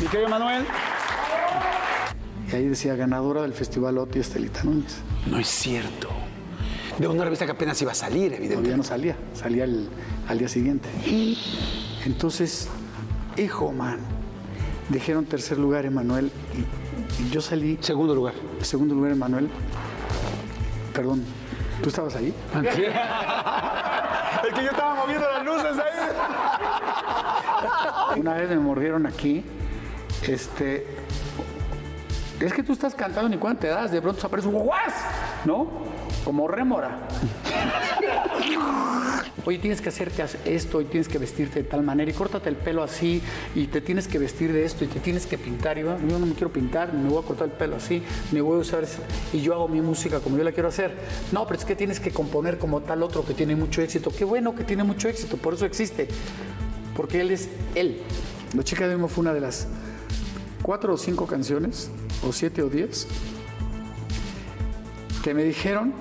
Mi querido Manuel. Y ahí decía ganadora del Festival OTI Estelita Núñez. No es cierto. De una revista que apenas iba a salir, Todavía evidentemente. no salía, salía el- al día siguiente. Entonces, hijo, man, dijeron tercer lugar Emanuel y, y yo salí Segundo lugar. segundo lugar Emanuel. Perdón, ¿tú estabas ahí? El que yo estaba moviendo las luces ahí. Una vez me mordieron aquí, este, es que tú estás cantando ni cuánto te das, de pronto aparece un guas, ¿no? Como rémora. Oye, tienes que hacerte esto y tienes que vestirte de tal manera y córtate el pelo así y te tienes que vestir de esto y te tienes que pintar. Y yo, no me quiero pintar, me voy a cortar el pelo así, me voy a usar y yo hago mi música como yo la quiero hacer. No, pero es que tienes que componer como tal otro que tiene mucho éxito. Qué bueno que tiene mucho éxito, por eso existe. Porque él es él. La chica de humo fue una de las cuatro o cinco canciones, o siete o diez, que me dijeron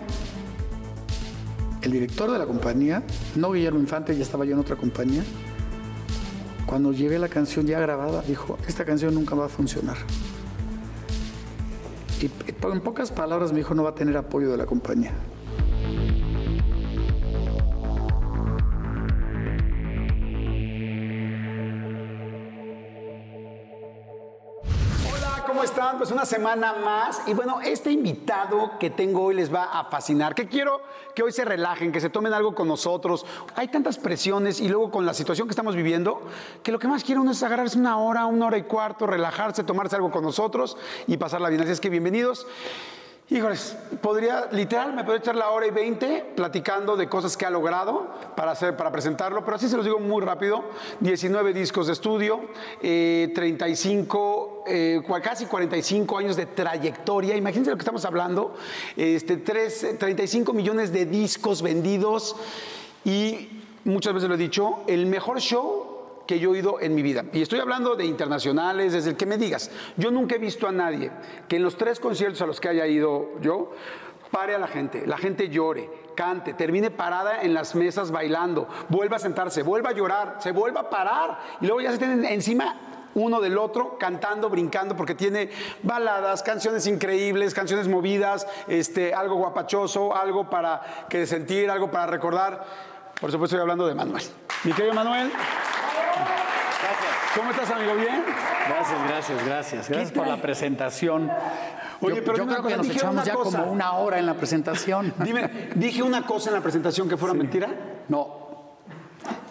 el director de la compañía, no Guillermo Infante, ya estaba yo en otra compañía, cuando llevé la canción ya grabada, dijo, esta canción nunca va a funcionar. Y en pocas palabras me dijo, no va a tener apoyo de la compañía. Pues una semana más. Y bueno, este invitado que tengo hoy les va a fascinar. Que quiero que hoy se relajen, que se tomen algo con nosotros. Hay tantas presiones y luego con la situación que estamos viviendo, que lo que más quiere uno es agarrarse una hora, una hora y cuarto, relajarse, tomarse algo con nosotros y pasarla bien. Así es que bienvenidos. Híjoles, podría, literal, me podría echar la hora y veinte platicando de cosas que ha logrado para, hacer, para presentarlo, pero así se los digo muy rápido. 19 discos de estudio, eh, 35, eh, casi 45 años de trayectoria. Imagínense lo que estamos hablando. Este, tres- eh, 35 millones de discos vendidos y muchas veces lo he dicho, el mejor show que yo he oído en mi vida. Y estoy hablando de internacionales, desde el que me digas. Yo nunca he visto a nadie que en los tres conciertos a los que haya ido yo, pare a la gente, la gente llore, cante, termine parada en las mesas bailando, vuelva a sentarse, vuelva a llorar, se vuelva a parar y luego ya se tienen encima uno del otro, cantando, brincando, porque tiene baladas, canciones increíbles, canciones movidas, este, algo guapachoso, algo para que sentir, algo para recordar. Por supuesto, estoy hablando de Manuel. Mi querido Manuel. ¿Cómo estás, amigo? ¿Bien? Gracias, gracias, gracias. Gracias por la presentación. Oye, yo pero yo creo que nos echamos ya cosa. como una hora en la presentación. Dime, ¿dije una cosa en la presentación que fuera mentira? No,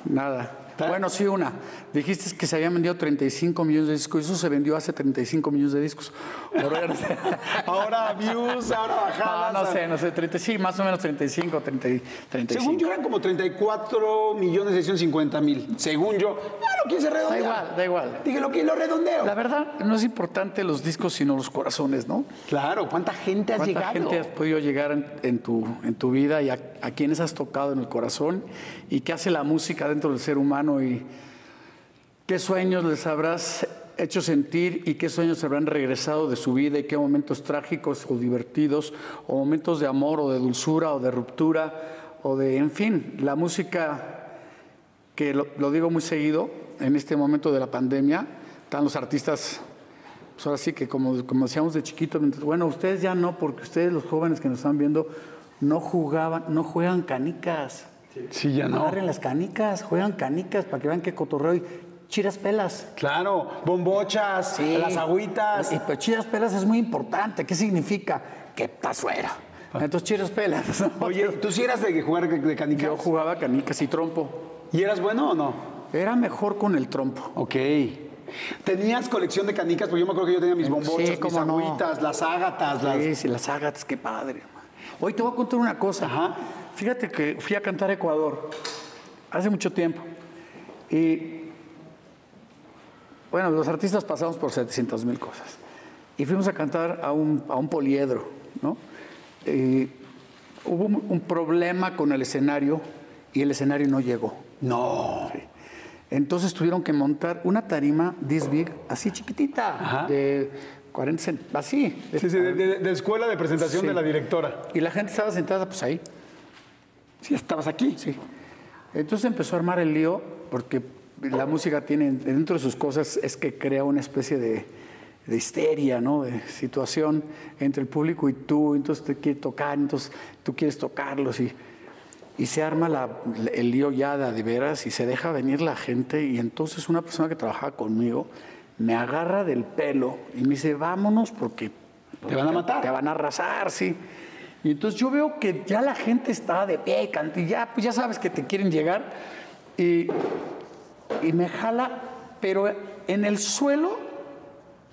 nada. Bueno, sí, una. Dijiste que se habían vendido 35 millones de discos y eso se vendió hace 35 millones de discos. Ahora, views, ahora No, bajadas. no sé, no sé, 30, sí, más o menos 35, 30, 35. Según yo eran como 34 millones 650 mil. Según yo. Claro, ¿quién se redondea? Da igual, da igual. Dije lo que lo redondeo. La verdad, no es importante los discos, sino los corazones, ¿no? Claro, ¿cuánta gente has ¿Cuánta llegado? gente has podido llegar en, en tu, en tu vida y a, a quienes has tocado en el corazón y qué hace la música dentro del ser humano y qué sueños les habrás hecho sentir y qué sueños habrán regresado de su vida y qué momentos trágicos o divertidos o momentos de amor o de dulzura o de ruptura o de, en fin, la música que lo, digo muy seguido en este momento de la pandemia, están los artistas pues ahora sí que como, como decíamos de chiquito, bueno, ustedes ya no, porque ustedes los jóvenes que nos están viendo no jugaban, no juegan canicas. Sí, ya no. Agarren las canicas, juegan canicas para que vean qué cotorreo y chiras pelas. Claro, bombochas, las agüitas. Y pues chiras pelas es muy importante. ¿Qué significa? Que estás fuera. Entonces chiras pelas. ¿no? Oye, ¿tú sí eras de jugar de- canicas? Yo jugaba canicas y trompo. ¿Y eras bueno o no? Era mejor con el trompo. Ok. ¿Tenías colección de canicas? Porque yo me acuerdo que yo tenía mis bombochas, mis cómo no. agüitas, las ágatas, las... Sí, sí, las ágatas, qué padre. Hoy te voy a contar una cosa. Ajá. Fíjate que fui a cantar a Ecuador hace mucho tiempo. Y bueno, los artistas pasamos por 700 mil cosas. Y fuimos a cantar a un, a un poliedro, ¿no? Y hubo un, un problema con el escenario y el escenario no llegó. No. Entonces tuvieron que montar una tarima this big, así chiquitita, Ajá. de 40 cent- así. Sí, sí, de, de- de escuela de presentación Sí. de la directora. Y la gente estaba sentada pues ahí. Sí, estabas aquí. Sí. Entonces empezó a armar el lío porque la música tiene dentro de sus cosas es que crea una especie de, de histeria, ¿no? De situación entre el público y tú, entonces te quiere tocar, entonces tú quieres tocarlos y, y se arma la- el lío ya de, veras y se deja venir la gente y entonces una persona que trabajaba conmigo me agarra del pelo y me dice, vámonos porque Te van a matar. te van a arrasar, sí. Y entonces yo veo que ya la gente está de pie, y ya, pues ya sabes que te quieren llegar. Y, y me jala, pero en el suelo,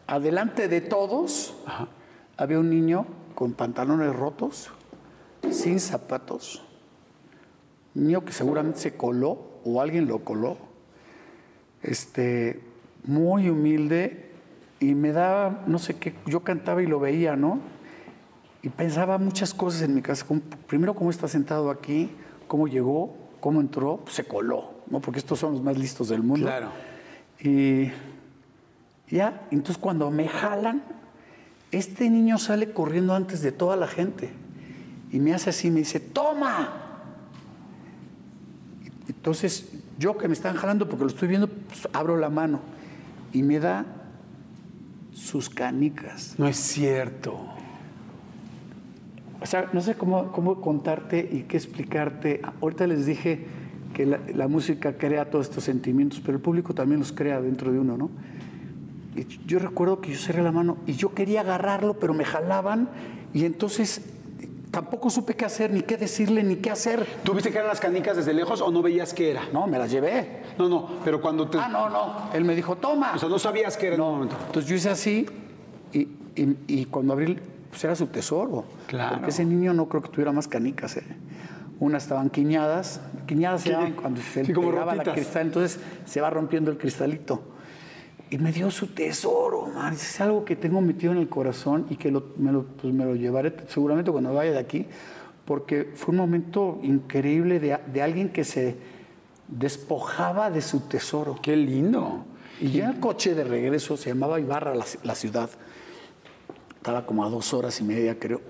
adelante de todos, había un niño con pantalones rotos, sin zapatos. Un niño que seguramente se coló o alguien lo coló. Este, muy humilde y me daba, no sé qué, yo cantaba y lo veía, ¿no? Y pensaba muchas cosas en mi casa. primero, cómo está sentado aquí, cómo llegó, cómo entró, pues se coló, ¿no? Porque estos son los más listos del mundo. Claro. Y ya, entonces cuando me jalan, este niño sale corriendo antes de toda la gente. Y me hace así, me dice, toma. Entonces, yo que me están jalando porque lo estoy viendo, pues, abro la mano y me da sus canicas. No es cierto. O sea, no sé cómo, cómo contarte y qué explicarte. Ahorita les dije que la, la música crea todos estos sentimientos, pero el público también los crea dentro de uno, ¿no? Y yo recuerdo que yo cerré la mano y yo quería agarrarlo, pero me jalaban y entonces tampoco supe qué hacer, ni qué decirle, ni qué hacer. ¿Tú viste que eran las canicas desde lejos o no veías qué era? No, me las llevé. No, no, pero cuando te... Ah, no, no. Él me dijo, toma. O sea, no sabías qué era en un momento. Entonces yo hice así y, y- y cuando abrí, pues era su tesoro. Claro. Porque ese niño no creo que tuviera más canicas. ¿eh? Unas estaban quiñadas, quiñadas se llaman cuando se Sí, pegaba la cristal, entonces se va rompiendo el cristalito. Y me dio su tesoro, man. Es algo que tengo metido en el corazón y que lo- me, lo, pues me lo llevaré seguramente cuando vaya de aquí, porque fue un momento increíble de, de alguien que se despojaba de su tesoro. Qué lindo. Y ya el coche de regreso, se llamaba Ibarra la, la ciudad, estaba como a dos horas y media, creo.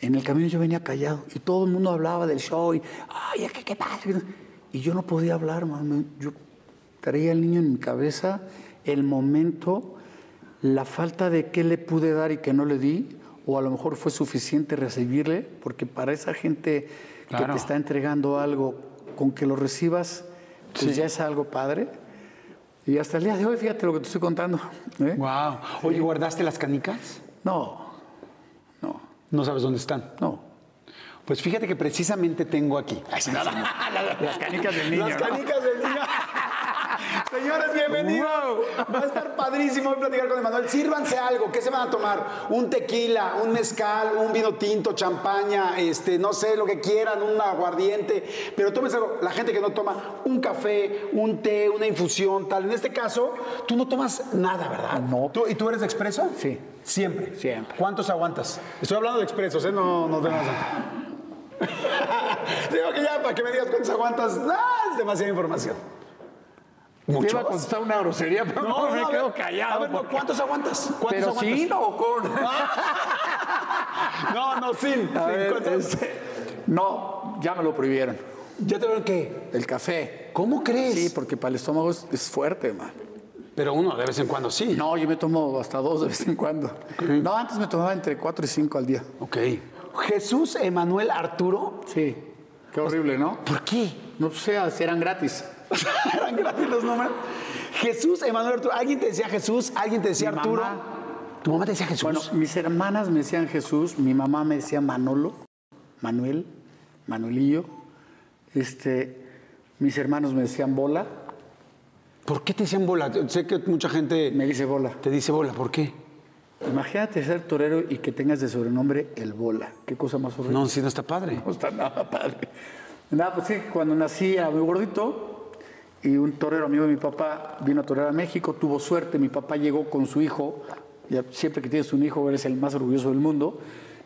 En el camino yo venía callado y todo el mundo hablaba del show y, ay, qué, qué padre. Y yo no podía hablar, man. Yo traía al niño en mi cabeza el momento, la falta de qué le pude dar y que no le di, o a lo mejor fue suficiente recibirle, porque para esa gente que te está entregando algo, con que lo recibas, pues ya es algo padre. Y hasta el día de hoy, fíjate lo que te estoy contando. ¿eh? Wow. Oye, ¿guardaste las canicas? No, no, No sabes dónde están. no. Pues fíjate que precisamente tengo aquí. Ay, sí, nada. Las canicas del niño. Las ¿no? canicas del niño. Señores, bienvenidos. Va a estar padrísimo hoy platicar con Emanuel. Sírvanse algo. ¿Qué se van a tomar? Un tequila, un mezcal, un vino tinto, champaña, este, no sé, lo que quieran, un aguardiente. Pero tómense algo. La gente que no toma un café, un té, una infusión, tal. En este caso, tú no tomas nada, ¿verdad? No. ¿Tú- ¿Y tú eres de expreso? Sí. Siempre. Siempre. ¿Cuántos aguantas? Estoy hablando de expresos, ¿eh? No, no tengas. Digo que ya, para que me digas cuántos aguantas, ah, es demasiada información. Te ¿Muchos? iba a contestar una grosería, pero no, me quedo ver, callado. A ver, porque- ¿cuántos aguantas? ¿Cuántos Pero aguantas? sí, no, con. No, no, sin. A sin. ver, este, no, ya me lo prohibieron. ¿Ya te veo qué? El café. ¿Cómo crees? Sí, porque para el estómago es, es fuerte, man. Pero uno de vez en cuando sí. No, yo me tomo hasta dos de vez en cuando. No, antes me tomaba entre cuatro y cinco al día. Ok. Jesús Emanuel Arturo. Sí. Qué horrible, ¿no? ¿Por qué? No sé, eran gratis. Eran gratis los números. Jesús Emanuel Arturo. ¿Alguien te decía Jesús? ¿Alguien te decía Mi Arturo? mamá. ¿Tu mamá te decía Jesús? Bueno, mis hermanas me decían Jesús, mi mamá me decía Manolo, Manuel, Manuelillo. Este, mis hermanos me decían Bola, ¿Por qué te decían bola? Sé que mucha gente me dice Bola. te dice bola. ¿Por qué? Imagínate ser torero y que tengas de sobrenombre el Bola. Qué cosa más horrible. No, sí, no está padre. No está nada padre. Nada, pues sí, cuando nací era muy gordito y un torero amigo de mi papá vino a torear a México, tuvo suerte, mi papá llegó con su hijo, ya siempre que tienes un hijo eres el más orgulloso del mundo,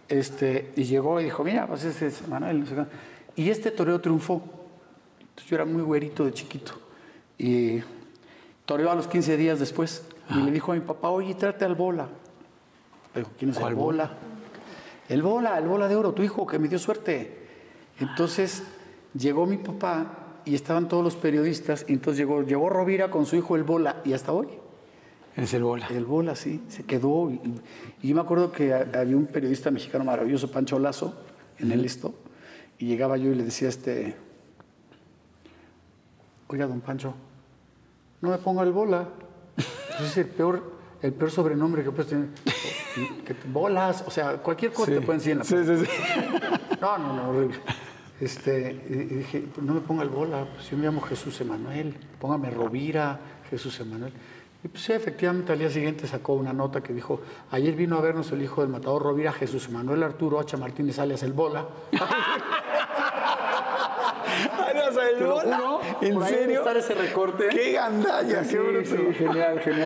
este, y llegó y dijo, mira, pues ese es Manuel. no sé qué. Y este torero triunfó. Entonces, yo era muy güerito de chiquito. Y toreó a los 15 días después. Y le dijo a mi papá, oye, trate al bola. Le dijo, ¿quién es el ¿Cuál bola? El bola, el bola de oro, tu hijo que me dio suerte. Entonces llegó mi papá y estaban todos los periodistas. Y entonces llegó, llegó Rovira con su hijo el Bola y hasta hoy. Es el bola. El Bola, sí, se quedó. Y, y yo me acuerdo que ha- había un periodista mexicano maravilloso, Pancho Lazo, en el esto. Y llegaba yo y le decía, este, oiga, don Pancho, no me ponga el Bola. Ese es el peor, el peor sobrenombre que puedes tener. Que te- bolas, o sea, cualquier cosa te pueden decir en la sí, sí. no, no, no, horrible. Este, y dije, pues no me ponga el bola, pues yo me llamo Jesús Emanuel, póngame Rovira, Jesús Emanuel. Y pues sí, efectivamente al día siguiente sacó una nota que dijo, ayer vino a vernos el hijo del matador Rovira, Jesús Emanuel Arturo Hacha Martínez alias el bola. el Te lo bola? juro, ¿En serio? estar ese recorte. ¡Qué gandalla! Sí, ¡Qué bruto! sí, genial, genial.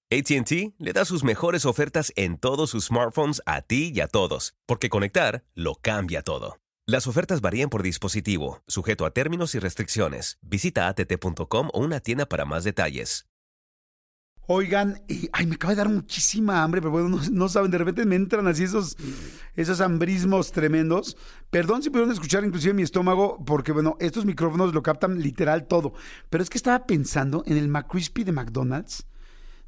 ATT le da sus mejores ofertas en todos sus smartphones a ti y a todos, porque conectar lo cambia todo. Las ofertas varían por dispositivo, sujeto a términos y restricciones. Visita att.com o una tienda para más detalles. Oigan, ay, me acaba de dar muchísima hambre, pero bueno, no, no saben, de repente me entran así esos, esos hambrismos tremendos. Perdón si pudieron escuchar inclusive mi estómago, porque bueno, estos micrófonos lo captan literal todo. Pero es que estaba pensando en el McCrispy de McDonald's.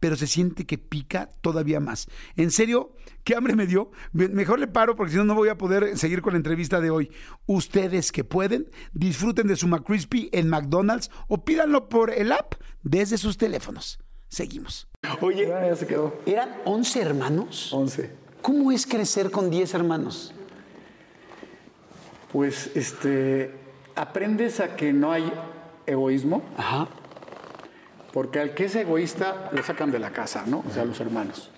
pero se siente que pica todavía más. En serio, qué hambre me dio. Me- Mejor le paro porque si no, no voy a poder seguir con la entrevista de hoy. Ustedes que pueden, disfruten de su McCrispy en McDonald's o pídanlo por el app desde sus teléfonos. Seguimos. Oye, Ya, ya se quedó. ¿eran 11 hermanos? 11. ¿Cómo es crecer con 10 hermanos? Pues este, aprendes a que no hay egoísmo. Ajá. Porque al que es egoísta lo sacan de la casa, ¿no? O sea, los hermanos.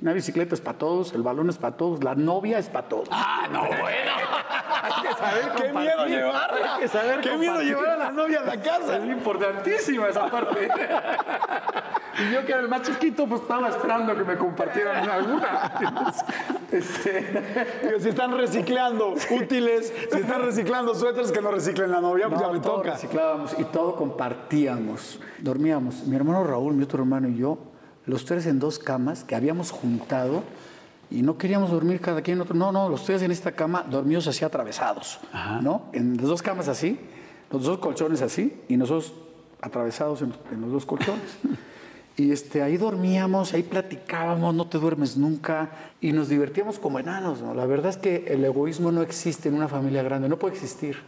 Una bicicleta es para todos, el balón es para todos, la novia es para todos. Ah, no, bueno. Hay que saber ¡Qué miedo llevarla! Hay que saber ¡Qué miedo compartir. llevar a la novia a la casa! Es importantísima esa parte. y yo que era el más chiquito, pues estaba esperando que me compartieran alguna. Este, si están reciclando útiles, si están reciclando suéteres que no reciclen la novia, pues no, ya me todo toca. reciclábamos y todo compartíamos. Dormíamos, mi hermano Raúl, mi otro hermano y yo, los tres en dos camas que habíamos juntado y no queríamos dormir cada quien en otro. No, no, los tres en esta cama dormidos así atravesados, ¿no? En las dos camas así, los dos colchones así y nosotros atravesados en, en los dos colchones. Y este, ahí dormíamos, ahí platicábamos, no te duermes nunca y nos divertíamos como enanos. ¿no? La verdad es que el egoísmo no existe en una familia grande, no puede existir.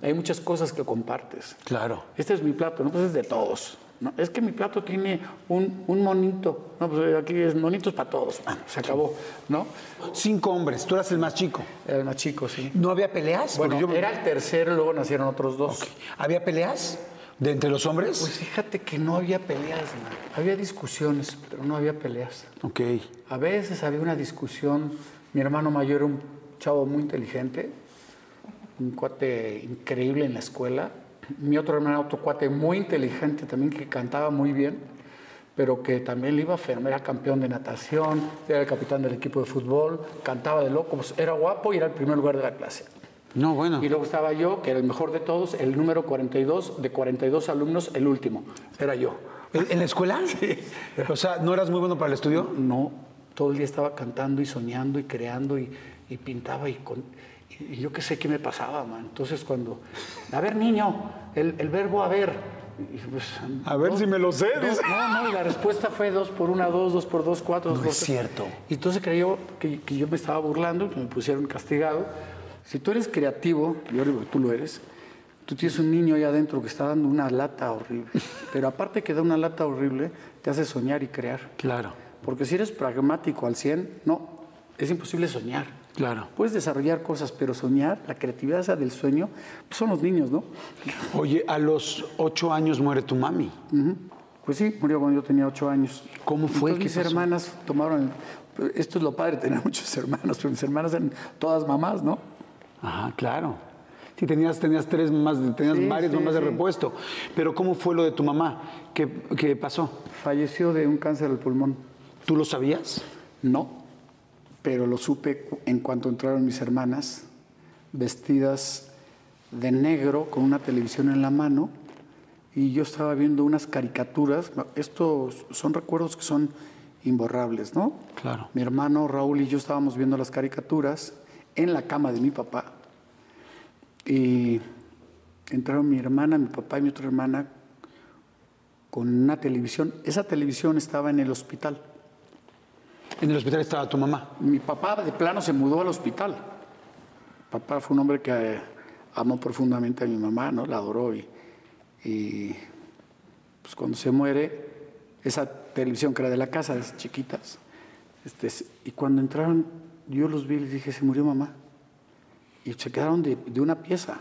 Hay muchas cosas que compartes. Claro. Este es mi plato, no pues es de todos. ¿No? Es que mi plato tiene un, un monito. No, pues aquí es monitos para todos. Ah, se acabó, ¿no? Cinco hombres, tú eras el más chico. Era el más chico, sí. ¿No había peleas? Bueno, yo- era el tercero, luego nacieron otros dos. ¿Había peleas de entre los hombres? Pues fíjate que no había peleas, man. había discusiones, pero no había peleas. ok. A veces había una discusión. Mi hermano mayor era un chavo muy inteligente, un cuate increíble en la escuela. Mi otro hermano otro cuate muy inteligente también que cantaba muy bien, pero que también le iba a enfermar. Era campeón de natación, era el capitán del equipo de fútbol, cantaba de loco, pues era guapo y era el primer lugar de la clase. No, bueno. Y luego estaba yo, que era el mejor de todos, el número 42, de 42 alumnos, el último. Era yo. ¿En, en la escuela? Sí. O sea, ¿no eras muy bueno para el estudio? No, todo el día estaba cantando y soñando y creando y, y pintaba y, con, y, yo qué sé qué me pasaba, man. Entonces cuando, a ver niño, el, el verbo haber. y pues, A ver si me lo sé, dos- no, no, y la respuesta fue dos por una, dos, dos por dos, cuatro. dos No por es tres. cierto. Y entonces creyó que, que yo me estaba burlando, que me pusieron castigado. Si tú eres creativo, yo digo que tú lo eres, tú tienes un niño ahí adentro que está dando una lata horrible. Pero aparte que da una lata horrible, te hace soñar y crear. Claro. Porque si eres pragmático al 100, no, es imposible soñar. Claro. Puedes desarrollar cosas, pero soñar, la creatividad esa del sueño, pues son los niños, ¿no? Oye, a los ocho años muere tu mami. Pues sí, murió cuando yo tenía ocho años. ¿Cómo fue? Entonces, ¿Qué mis pasó? hermanas tomaron. el- Esto es lo padre, tener muchos hermanos, pero mis hermanas eran todas mamás, ¿no? Ajá, claro. Sí, tenías, tenías tres mamás, tenías Sí, varias sí, mamás de repuesto. Pero ¿cómo fue lo de tu mamá? ¿Qué, qué pasó? Falleció de un cáncer al pulmón. ¿Tú lo sabías? No, pero lo supe en cuanto entraron mis hermanas, vestidas de negro, con una televisión en la mano, y yo estaba viendo unas caricaturas. Estos son recuerdos que son imborrables, ¿no? Claro. Mi hermano Raúl y yo estábamos viendo las caricaturas en la cama de mi papá. Y entraron mi hermana, mi papá y mi otra hermana con una televisión. Esa televisión estaba en el hospital. En el hospital estaba tu mamá. Mi papá de plano se mudó al hospital. Papá fue un hombre que eh, amó profundamente a mi mamá, ¿no? La adoró y, y, pues cuando se muere, esa televisión que era de la casa, de esas chiquitas, este, y cuando entraron, yo los vi y les dije, se murió mamá. Y se quedaron de, de una pieza.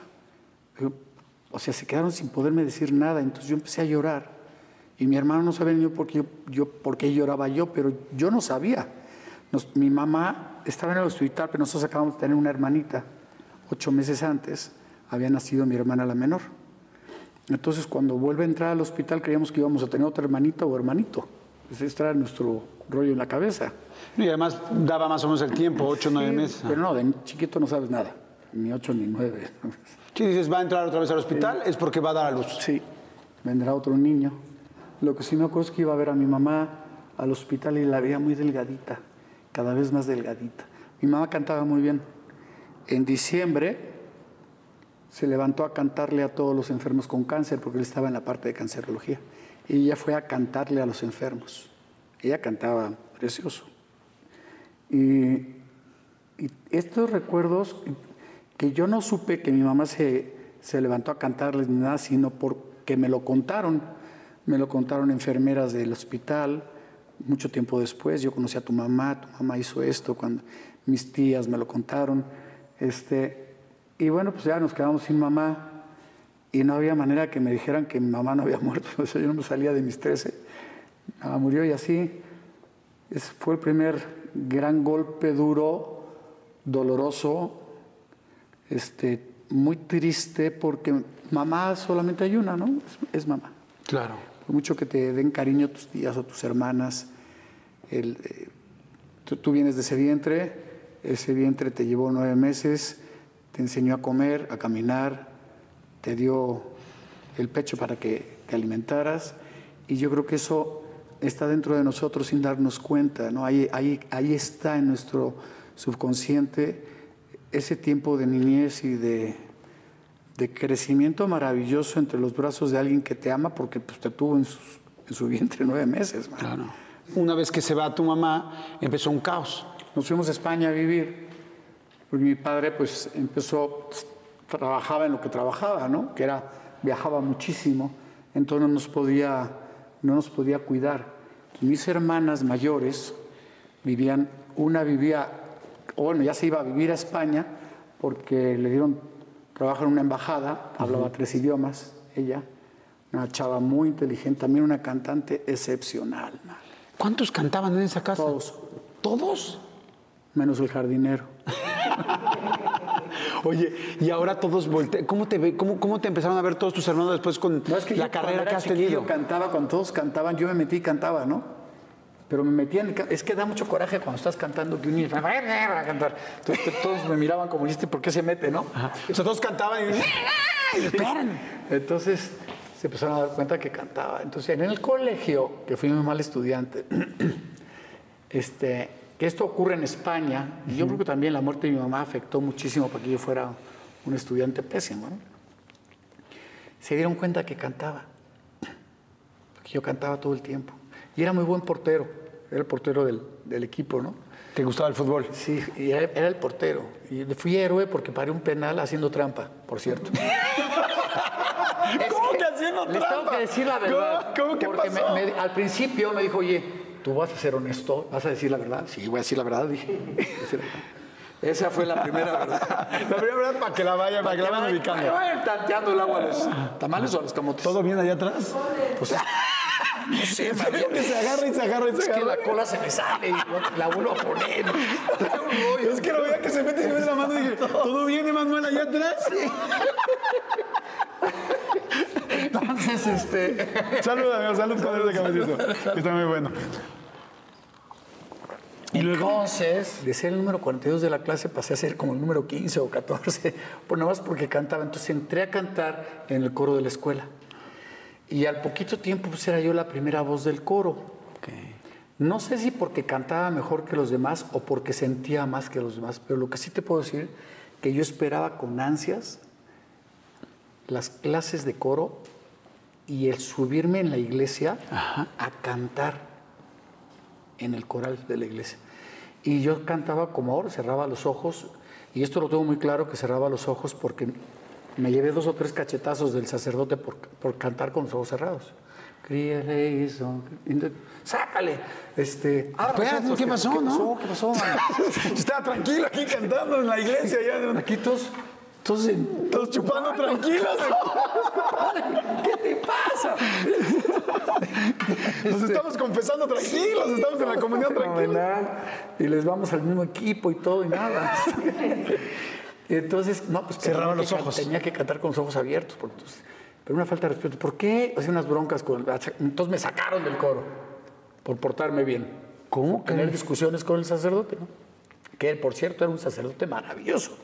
O sea, se quedaron sin poderme decir nada. Entonces yo empecé a llorar. Y mi hermano no sabía ni por qué, yo, yo- por qué lloraba yo, pero yo no sabía. Nos- mi mamá estaba en el hospital, pero nosotros acabamos de tener una hermanita. Ocho meses antes había nacido mi hermana la menor. Entonces, cuando vuelve a entrar al hospital, creíamos que íbamos a tener otra hermanita o hermanito. Pues este era nuestro rollo en la cabeza. Y además daba más o menos el tiempo, ocho nueve Sí, meses. Pero no, de chiquito no sabes nada. Ni ocho ni nueve. Si dices, va a entrar otra vez al hospital, es porque va a dar a luz. Sí, vendrá otro niño. Lo que sí me acuerdo es que iba a ver a mi mamá al hospital y la veía muy delgadita, cada vez más delgadita. Mi mamá cantaba muy bien. En diciembre se levantó a cantarle a todos los enfermos con cáncer, porque él estaba en la parte de cancerología. Y ella fue a cantarle a los enfermos. Ella cantaba precioso. Y, estos recuerdos que yo no supe que mi mamá se, se levantó a cantarles ni nada, sino porque me lo contaron. Me lo contaron enfermeras del hospital. Mucho tiempo después yo conocí a tu mamá, tu mamá hizo esto, cuando mis tías me lo contaron. Este, y bueno, pues ya nos quedamos sin mamá y no había manera que me dijeran que mi mamá no había muerto. O yo no me salía de mis 13. Mi mamá murió y así fue el primer gran golpe duro, doloroso, este, muy triste, porque mamá solamente hay una, ¿no? Es mamá. Claro. Mucho que te den cariño tus tías o tus hermanas, el, eh, tú, tú vienes de ese vientre, ese vientre te llevó nueve meses, te enseñó a comer, a caminar, te dio el pecho para que te alimentaras, y yo creo que eso está dentro de nosotros sin darnos cuenta, ¿no? Ahí, ahí, ahí está en nuestro subconsciente ese tiempo de niñez y de, de crecimiento maravilloso entre los brazos de alguien que te ama porque pues, te tuvo en, sus- en su vientre nueve meses. man. Claro. Una vez que se va tu mamá, empezó un caos. Nos fuimos a España a vivir, porque mi padre pues empezó, trabajaba en lo que trabajaba, ¿no? Que era, viajaba muchísimo, entonces no nos podía, no nos podía cuidar. Mis hermanas mayores vivían, una vivía, o bueno, ya se iba a vivir a España porque le dieron trabajo en una embajada, hablaba tres idiomas, ella, una chava muy inteligente, también una cantante excepcional. ¿Cuántos cantaban en esa casa? Todos. ¿Todos? menos el jardinero. Oye, y ahora todos voltean. ¿Cómo te, ve, cómo, ¿Cómo te empezaron a ver todos tus hermanos después con No, es que la yo carrera que has tenido? cantaba, cuando todos cantaban, yo me metí y cantaba, ¿no? Pero me metía en el ca- Es que da mucho coraje cuando estás cantando que un niño va a cantar. Entonces todos me miraban como, ¿y este por qué se mete, no? O sea, todos cantaban y... Entonces se empezaron a dar cuenta que cantaba. Entonces en el colegio, que fui muy mal estudiante, este, que esto ocurre en España, y yo creo que también la muerte de mi mamá afectó muchísimo para que yo fuera un estudiante pésimo. ¿no? Se dieron cuenta que cantaba, porque yo cantaba todo el tiempo. Y era muy buen portero, era el portero del, del equipo, ¿no? ¿Te gustaba el fútbol? Sí, y era, era el portero. Y fui héroe porque paré un penal haciendo trampa, por cierto. ¿Cómo que haciendo Les tengo que decir la verdad. ¿Cómo, cómo que porque pasó? me- me- al principio me dijo, oye, ¿tú vas a ser honesto? ¿Vas a decir la verdad? Sí, voy a decir la verdad. Dije. Esa fue la primera verdad. La primera verdad para que la vayan, para que la vayan Para que ubicando. vayan tanteando el agua a los tamales o a los camotes. ¿Todo bien allá atrás? Pues, no sé, que se agarra y se agarra y se Es que agarra. la cola se me sale y la vuelvo a poner. Es que lo veía que se mete y se mete la mano y dije, ¿todo bien, Emanuel, allá atrás? Entonces, este. Salud, amigo, salud con ese cafecito. Está muy bueno. Y luego, entonces, de ser el número 42 de la clase, pasé a ser como el número 15 o 14, por nada más porque cantaba. Entonces entré a cantar en el coro de la escuela. Y al poquito tiempo, pues era yo la primera voz del coro. No sé si porque cantaba mejor que los demás o porque sentía más que los demás, pero lo que sí te puedo decir, que yo esperaba con ansias las clases de coro y el subirme en la iglesia a cantar en el coral de la iglesia. Y yo cantaba como ahora, cerraba los ojos, y esto lo tengo muy claro que cerraba los ojos porque me llevé dos o tres cachetazos del sacerdote por, por cantar con los ojos cerrados. Sácale. Este, los Espérate, ojos, ¿qué pasó, ¿Qué no? pasó? ¿Qué pasó? Estaba tranquilo aquí cantando en la iglesia. Ya, Aquí todos, todos, todos chupando tranquilos. ¿Qué te pasa? Nos estamos confesando tranquilos. Estamos en la comunión. Fenomenal. Y les vamos al mismo equipo y todo y nada. Entonces, no, pues tenía los ojos. Tenía que cantar con los ojos abiertos. porque, pues, pero una falta de respeto. ¿Por qué? Hacía unas broncas con. Entonces me sacaron del coro por portarme bien. ¿Cómo Tener discusiones con el sacerdote, ¿no? Que por cierto, era un sacerdote maravilloso.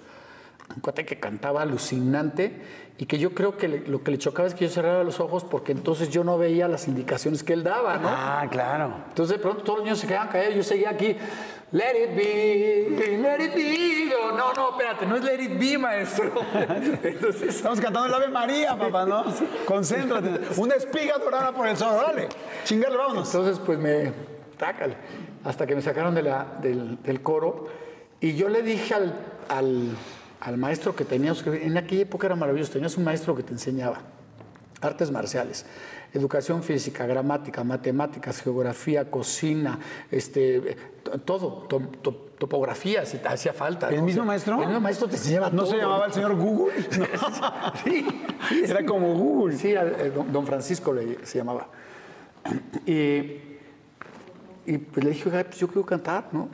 Un cuate que cantaba alucinante y que yo creo que le- lo que le chocaba es que yo cerraba los ojos porque entonces yo no veía las indicaciones que él daba, ¿no? Ah, claro. Entonces de pronto todos los niños se quedaban callados, yo seguía aquí, let it be, let it be. Yo, no, no, espérate, no es let it be, maestro. Entonces, Estamos cantando el Ave María, papá, ¿no? Concéntrate. Una espiga dorada por el sol. Órale. Chingarle, vámonos. entonces pues me, tácale, hasta que me sacaron de la- del, del coro. Y yo le dije al, al, al maestro que teníamos, que en aquella época era maravilloso, tenías un maestro que te enseñaba artes marciales, educación física, gramática, matemáticas, geografía, cocina, este, todo, to- to- topografía, si te hacía falta. ¿El ¿no? mismo O sea, maestro? El mismo maestro te enseñaba ¿No todo. se llamaba el señor Google? No. Sí, Era como Google. Sí, eh, don, Francisco le- se llamaba. Y, y pues le dije, "Oiga, pues yo quiero cantar, ¿no?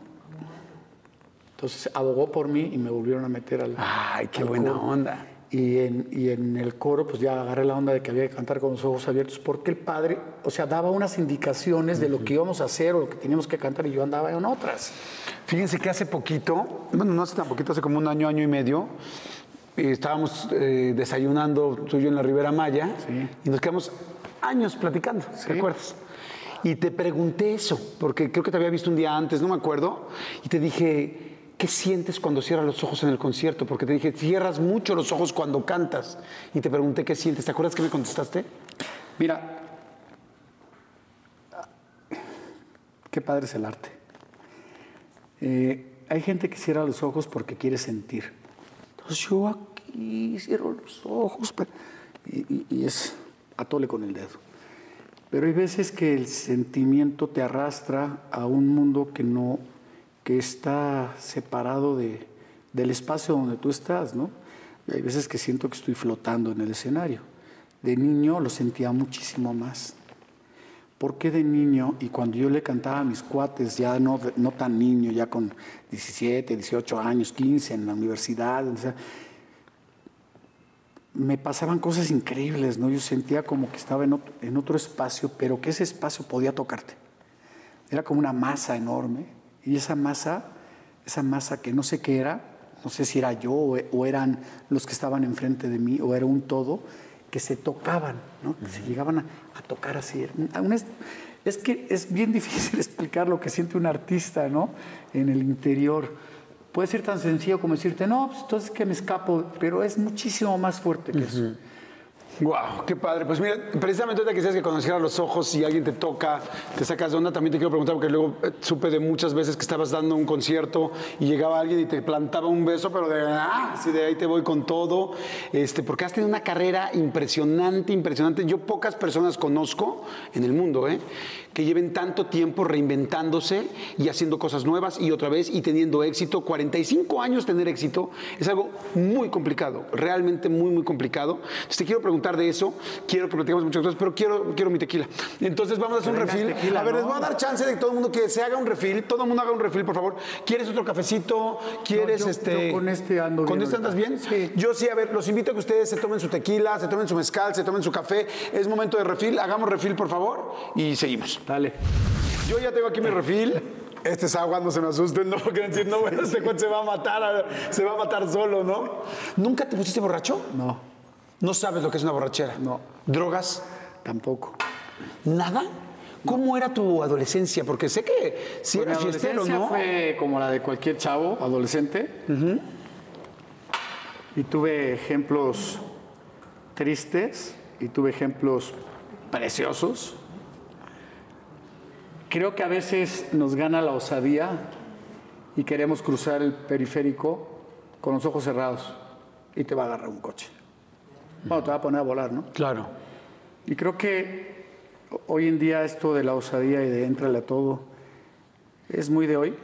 Entonces abogó por mí y me volvieron a meter al. Ay, qué al buena coro. onda. Y en, y en el coro, pues ya agarré la onda de que había que cantar con los ojos abiertos, porque el padre, o sea, daba unas indicaciones de lo que íbamos a hacer o lo que teníamos que cantar y yo andaba en otras. Fíjense que hace poquito, bueno, no hace tan poquito, hace como un año, año y medio, eh, estábamos eh, desayunando tú y yo en la Ribera Maya y nos quedamos años platicando, ¿te acuerdas? Y te pregunté eso, porque creo que te había visto un día antes, no me acuerdo, y te dije, ¿qué sientes cuando cierras los ojos en el concierto? Porque te dije, cierras mucho los ojos cuando cantas. Y te pregunté, ¿qué sientes? ¿Te acuerdas que me contestaste? Mira, qué padre es el arte. Eh, hay gente que cierra los ojos porque quiere sentir. Entonces yo aquí cierro los ojos pero- y, y- y es atole con el dedo. Pero hay veces que el sentimiento te arrastra a un mundo que no, que está separado de, del espacio donde tú estás, ¿no? Hay veces que siento que estoy flotando en el escenario. De niño lo sentía muchísimo más. ¿Por qué de niño? Y cuando yo le cantaba a mis cuates, ya no, no tan niño, ya con 17, 18 años, 15 en la universidad, me pasaban cosas increíbles, ¿no? Yo sentía como que estaba en otro, en otro espacio, pero que ese espacio podía tocarte. Era como una masa enorme, y esa masa, esa masa que no sé qué era, no sé si era yo o, eran los que estaban enfrente de mí, o era un todo, que se tocaban, ¿no? Que se llegaban a, a tocar así. Es, que es bien difícil explicar lo que siente un artista, ¿no? En el interior. Puede ser tan sencillo como decirte, no, pues entonces que me escapo, pero es muchísimo más fuerte que eso. Wow, qué padre. Pues mira, precisamente ahorita que decías que cuando cierras los ojos y alguien te toca, te sacas de onda, también te quiero preguntar, porque luego eh, supe de muchas veces que estabas dando un concierto y llegaba alguien y te plantaba un beso, pero de ah, así de ahí te voy con todo. Este, porque has tenido una carrera impresionante, impresionante. Yo pocas personas conozco en el mundo, ¿eh? Que lleven tanto tiempo reinventándose y haciendo cosas nuevas y otra vez y teniendo éxito. 45 años tener éxito es algo muy complicado, realmente muy, muy complicado. Entonces te quiero preguntar de eso, quiero que platicemos muchas cosas, pero quiero, quiero mi tequila. Entonces vamos a hacer un refil. tequila, a ver, ¿no? les voy a dar chance de que todo el mundo que se haga un refil, todo el mundo haga un refil, por favor. ¿Quieres otro cafecito? ¿Quieres yo- este? yo con este ando ¿Con bien este andas bien? Sí. Yo sí, a ver, los invito a que ustedes se tomen su tequila, se tomen su mezcal, se tomen su café. Es momento de refil, hagamos refil, por favor, y seguimos. Dale. Yo ya tengo aquí mi refil. Este es agua, no se me asusten, no porque decir, no, bueno, este cuate se va a matar, se va a matar solo, ¿no? ¿Nunca te pusiste borracho? No, No sabes lo que es una borrachera. No. ¿Drogas? tampoco. ¿Nada? ¿Cómo era tu adolescencia? Porque sé que si Pues eras fiestero, ¿no? fue como la de cualquier chavo, adolescente. Y tuve ejemplos tristes y tuve ejemplos preciosos. Creo que a veces nos gana la osadía y queremos cruzar el periférico con los ojos cerrados y te va a agarrar un coche. Bueno, te va a poner a volar, ¿no? Claro. Y creo que hoy en día esto de la osadía y de entrale a todo es muy de hoy.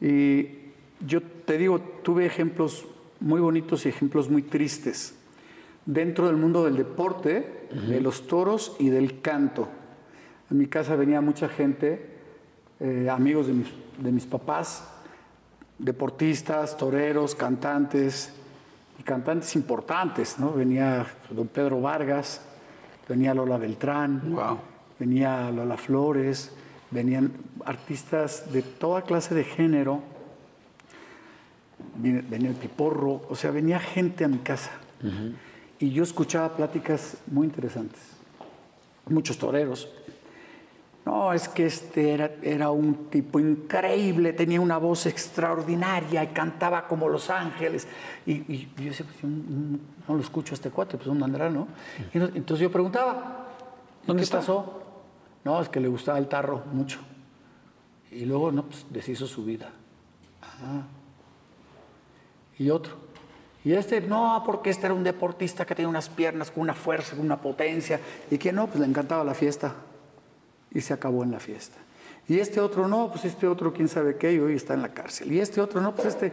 Y yo te digo, tuve ejemplos muy bonitos y ejemplos muy tristes dentro del mundo del deporte, de los toros y del canto. En mi casa venía mucha gente, eh, amigos de mis, de mis papás, deportistas, toreros, cantantes, y cantantes importantes, ¿no? Venía don Pedro Vargas, venía Lola Beltrán, Wow. venía Lola Flores, venían artistas de toda clase de género, venía el Piporro, o sea, venía gente a mi casa. Y yo escuchaba pláticas muy interesantes, muchos toreros. No, es que este era, era un tipo increíble, tenía una voz extraordinaria y cantaba como Los Ángeles. Y, y yo decía, pues yo no, lo escucho a este cuate, pues ¿dónde andará, no? Y entonces yo preguntaba, ¿Dónde ¿qué está? pasó? No, es que le gustaba el tarro mucho. Y luego, no, pues deshizo su vida. Ah. Y otro. Y este, no, porque este era un deportista que tenía unas piernas con una fuerza, con una potencia. Y que no, pues le encantaba la fiesta y se acabó en la fiesta. Y este otro no, pues este otro quién sabe qué, y hoy está en la cárcel. Y este otro no, pues este,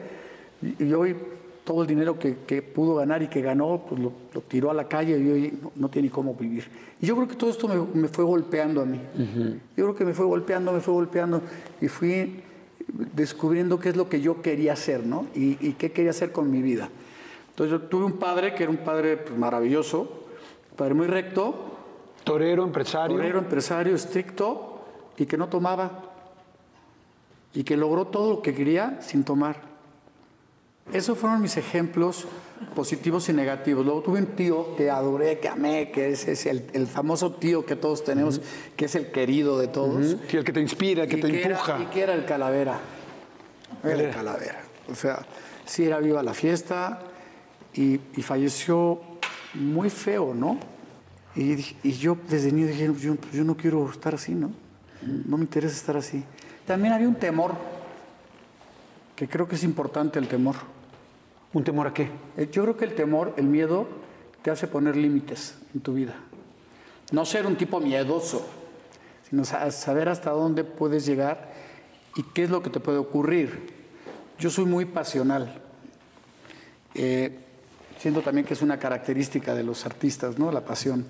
y, y hoy todo el dinero que, que pudo ganar y que ganó, pues lo, lo tiró a la calle y hoy no, no tiene cómo vivir. Y yo creo que todo esto me, me fue golpeando a mí. Yo creo que me fue golpeando, me fue golpeando y fui descubriendo qué es lo que yo quería hacer, ¿no? Y, y qué quería hacer con mi vida. Entonces yo tuve un padre que era un padre pues, maravilloso, un padre muy recto, Torero, empresario. Torero, empresario estricto y que no tomaba. Y que logró todo lo que quería sin tomar. Esos fueron mis ejemplos positivos y negativos. Luego tuve un tío que adoré, que amé, que es, es el, el famoso tío que todos tenemos, que es el querido de todos. Sí, el que te inspira, el que Y te era- empuja. y que era el calavera. Era el calavera. O sea, sí era viva la fiesta y, y falleció muy feo, ¿no? Y, dije- y yo desde niño dije, yo, pues yo no quiero estar así, ¿no? No me interesa estar así. También había un temor, que creo que es importante el temor. ¿Un temor a qué? Eh, Yo creo que el temor, el miedo, te hace poner límites en tu vida. No ser un tipo miedoso, sino sa- saber hasta dónde puedes llegar y qué es lo que te puede ocurrir. Yo soy muy pasional. Eh, siento también que es una característica de los artistas, ¿no? La pasión.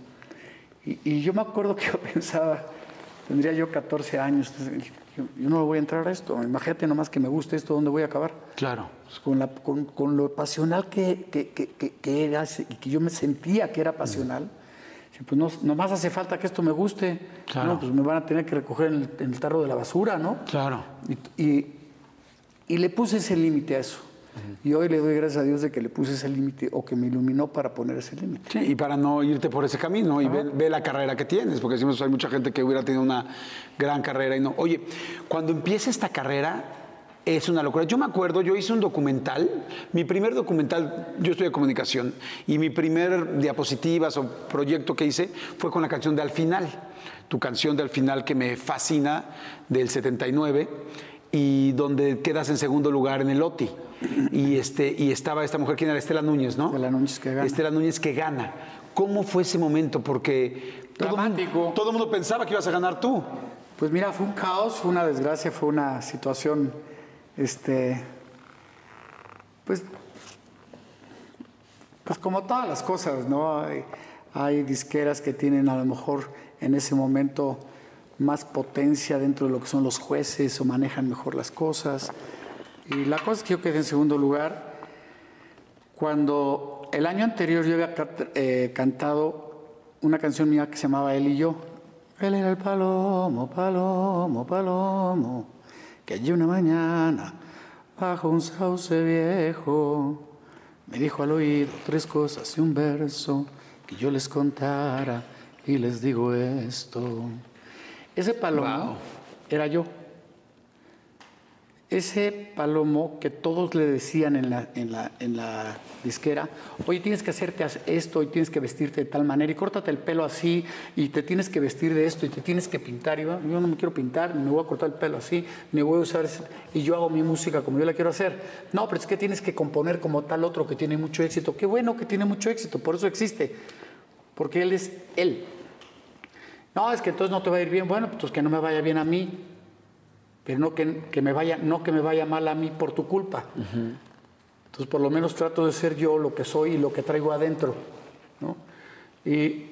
Y, y yo me acuerdo que yo pensaba, tendría yo 14 años, yo, yo no voy a entrar a esto. Imagínate nomás que me guste esto, ¿dónde voy a acabar? Claro. Pues, con, la- con- con lo pasional que, que, que- era y que yo me sentía que era pasional, pues no, nomás hace falta que esto me guste. Claro. No, pues me van a tener que recoger en el, en el tarro de la basura, ¿no? Claro. Y, y- y le puse ese límite a eso. Y hoy le doy gracias a Dios de que le puse ese límite o que me iluminó para poner ese límite. Sí, y para no irte por ese camino y ve, ve la carrera que tienes, porque decimos hay mucha gente que hubiera tenido una gran carrera y no. Oye, cuando empieza esta carrera, es una locura. Yo me acuerdo, yo hice un documental, mi primer documental, yo estudié comunicación, y mi primer diapositivas o proyecto que hice fue con la canción de Al Final, tu canción de Al Final que me fascina, del 79, y donde quedas en segundo lugar en el OTI. Y, este, y estaba esta mujer, ¿quién era? Estela Núñez, ¿no? Estela Núñez que gana. Estela Núñez que gana. ¿Cómo fue ese momento? Porque todo el Dramático. mundo, todo el mundo pensaba que ibas a ganar tú. Pues mira, fue un caos, fue una desgracia, fue una situación, este, pues, pues como todas las cosas, ¿no? Hay, hay disqueras que tienen a lo mejor en ese momento más potencia dentro de lo que son los jueces o manejan mejor las cosas. Y la cosa es que yo quedé en segundo lugar cuando el año anterior yo había eh, cantado una canción mía que se llamaba Él y yo. Él era el palomo, palomo, palomo, que allí una mañana, bajo un sauce viejo, me dijo al oído tres cosas y un verso que yo les contara y les digo esto. Ese palomo era yo. Ese palomo que todos le decían en la, en, la, en la disquera, oye, tienes que hacerte esto y tienes que vestirte de tal manera y córtate el pelo así y te tienes que vestir de esto y te tienes que pintar. Y yo, yo no me quiero pintar, me voy a cortar el pelo así, ni voy a usar ese- y yo hago mi música como yo la quiero hacer. No, pero es que tienes que componer como tal otro que tiene mucho éxito. Qué bueno que tiene mucho éxito, por eso existe, porque él es él. No, es que entonces no te va a ir bien. Bueno, pues que no me vaya bien a mí pero no que, que me vaya, no que me vaya mal a mí por tu culpa. Entonces, por lo menos trato de ser yo lo que soy y lo que traigo adentro. ¿no? Y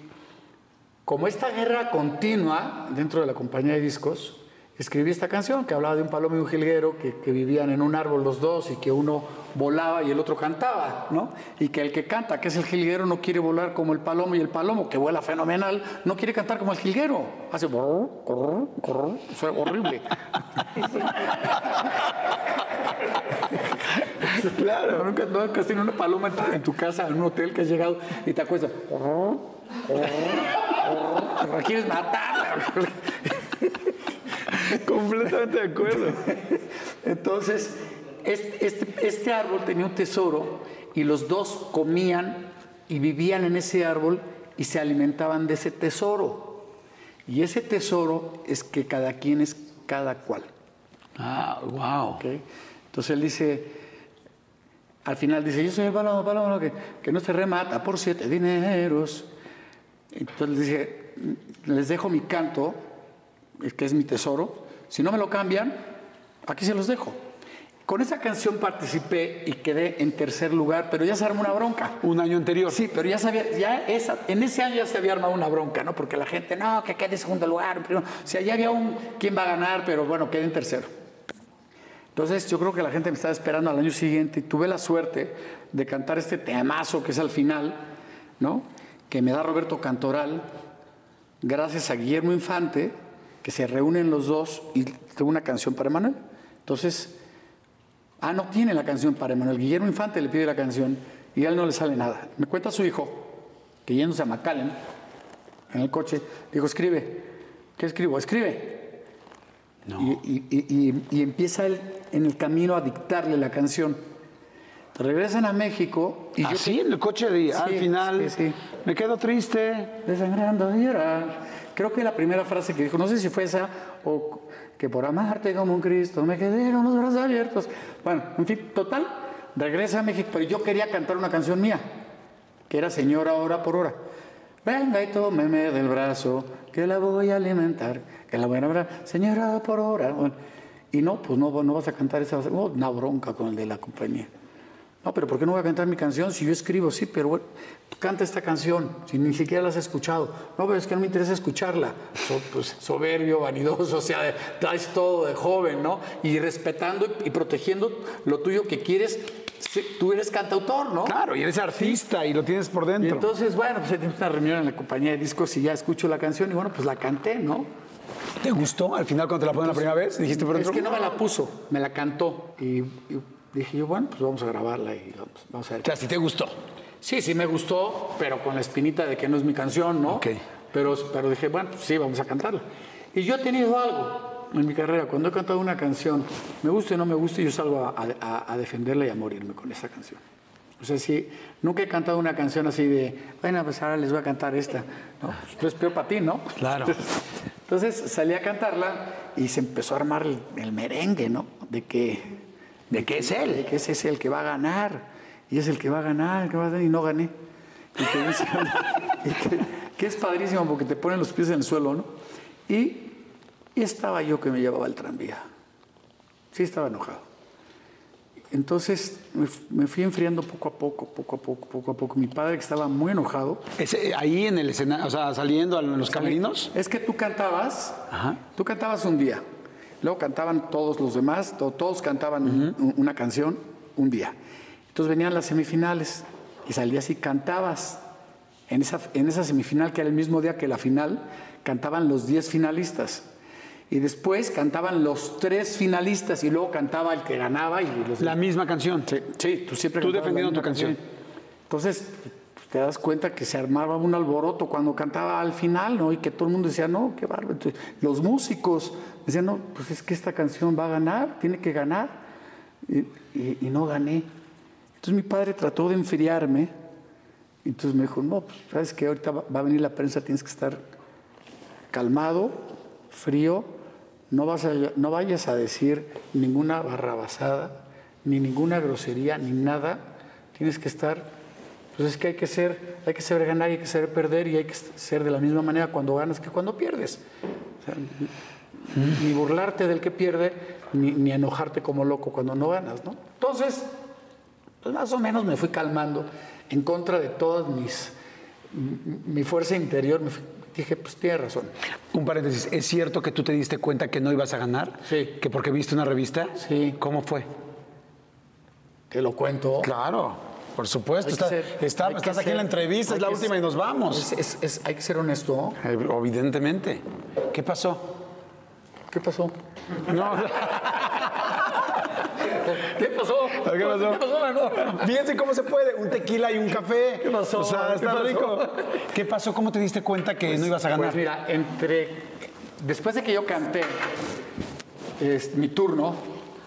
como esta guerra continua dentro de la compañía de discos, escribí esta canción que hablaba de un palomo y un jilguero que, que vivían en un árbol los dos y que uno volaba y el otro cantaba, ¿no? Y que el que canta, que es el jilguero, no quiere volar como el palomo y el palomo, que vuela fenomenal, no quiere cantar como el jilguero. Hace brrr, brrr, brrr, suena horrible. Claro. Nunca, nunca has tenido una paloma en tu, en tu casa, en un hotel que has llegado y te acuestas. La quieres matar. Completamente de acuerdo. Entonces, este, este, este árbol tenía un tesoro y los dos comían y vivían en ese árbol y se alimentaban de ese tesoro. Y ese tesoro es que cada quien es cada cual. Ah, wow. ¿ok? Entonces él dice, al final dice, yo soy el palomo, palomo, que, que no se remata por siete dineros. Entonces dice, les dejo mi canto, el que es mi tesoro, si no me lo cambian, aquí se los dejo. Con esa canción participé y quedé en tercer lugar, pero ya se armó una bronca. Un año anterior. Sí, pero ya sabía, ya esa, en ese año ya se había armado una bronca, ¿no? Porque la gente, no, que quede en segundo lugar. Primero. O sea, ya había un quién va a ganar, pero bueno, quedé en tercero. Entonces yo creo que la gente me estaba esperando al año siguiente y tuve la suerte de cantar este temazo que es al final, ¿no? Que me da Roberto Cantoral, gracias a Guillermo Infante, que se reúnen los dos y tengo una canción para Emanuel. Entonces, ah, no tiene la canción para Emanuel. Guillermo Infante le pide la canción y a él no le sale nada. Me cuenta su hijo, que yéndose a McAllen, en el coche, dijo, escribe. ¿Qué escribo? Escribe. Y, y- y- y- y empieza él en el camino a dictarle la canción. Regresan a México y yo Así en el coche de al Sí, final. sí, sí. Me quedo triste. desangrando de llorar. Creo que la primera frase que dijo, no sé si fue esa o que por amarte como un Cristo me quedé con los brazos abiertos. Bueno, en fin, total, regresa a México, pero yo quería cantar una canción mía, que era Señora hora por hora. Venga y tómeme del brazo, que la voy a alimentar, que la voy a nombrar, Señora por hora. Y no, pues no, no vas a cantar esa, oh, una bronca con el de la compañía. No, pero ¿por qué no voy a cantar mi canción si yo escribo? Sí, pero bueno, canta esta canción, si ni siquiera la has escuchado. No, pero es que no me interesa escucharla. So- pues, soberbio, vanidoso, o sea, traes todo de joven, ¿no? Y respetando y, protegiendo lo tuyo que quieres. Sí, Tú eres cantautor, ¿no? Claro, y eres artista y lo tienes por Y dentro. entonces, bueno, pues tenemos una reunión en la compañía de discos y ya escucho la canción y bueno, pues la canté, ¿no? ¿Te gustó al final cuando te la ponen la primera vez? Dijiste por Es que no me la puso, me la cantó. Y, y dije yo, bueno, pues vamos a grabarla y vamos, vamos a ver. O sea, si te gustó. Sí, sí me gustó, pero con la espinita de que no es mi canción, ¿no? Ok. Pero, pero dije, bueno, pues sí, vamos a cantarla. Y yo he tenido algo. en mi carrera, cuando he cantado una canción, me guste o no me guste, yo salgo a, a- a defenderla y a morirme con esa canción. O sea, si nunca he cantado una canción así de, bueno, pues ahora les voy a cantar esta. No, pues es peor para ti, ¿no? Claro. Entonces salí a cantarla y se empezó a armar el, el merengue, ¿no? De que, ¿De qué es él? de que ese es el que va a ganar. Y es el que va a ganar, el que va a ganar, y no gané. Y que, dice- y que- que es padrísimo porque te ponen los pies en el suelo, ¿no? Y, y estaba yo que me llevaba el tranvía. Sí, estaba enojado. Entonces me, fui enfriando poco a poco, poco a poco, poco a poco. Mi padre, que estaba muy enojado, ahí en el escenario, o sea, saliendo a los camerinos. Es que tú cantabas, Ajá. tú cantabas un día, luego cantaban todos los demás, to- todos cantaban un- una canción un día. Entonces venían las semifinales y salías y cantabas. En esa, en esa semifinal, que era el mismo día que la final, cantaban los 10 finalistas. Y después cantaban los tres finalistas y luego cantaba el que ganaba y los La misma canción. Sí, sí, tú siempre Tú defendiendo tu canción. Entonces, pues, te das cuenta que se armaba un alboroto cuando cantaba al final, ¿no? Y que todo el mundo decía, no, qué bárbaro. Entonces, los músicos decían, no, pues es que esta canción va a ganar, tiene que ganar. Y, no gané. Entonces mi padre trató de enfriarme. Y entonces me dijo, no, pues sabes que ahorita va a venir la prensa, tienes que estar calmado, frío, no, vas a- no vayas a decir ninguna barrabasada, ni ninguna grosería, ni nada. Tienes que estar, pues es que hay que ser, hay que saber ganar hay que saber perder y hay que ser de la misma manera cuando ganas que cuando pierdes. O sea, ni burlarte del que pierde, ni, ni enojarte como loco cuando no ganas, ¿no? Entonces, pues más o menos me fui calmando en contra de todas mis, mi, fuerza interior. Me fui- dije, pues tiene razón. Un paréntesis, ¿es cierto que tú te diste cuenta que no ibas a ganar? Sí. ¿Que porque viste una revista? Sí. ¿Cómo fue? Te lo cuento. Claro, por supuesto. Está- ser- está- estás aquí en la entrevista, es la última ser- y nos vamos. Es- es- es- hay que ser honesto. Eh, Evidentemente. ¿Qué pasó? ¿Qué pasó? No. ¿Qué pasó? ¿Qué pasó? ¿Qué pasó, mano? Fíjense cómo se puede, un tequila y un café. ¿Qué pasó? O sea, ¿Qué está rico. ¿Qué pasó? ¿Cómo te diste cuenta que no ibas a ganar? Pues mira, entre. Después de que yo canté es, mi turno,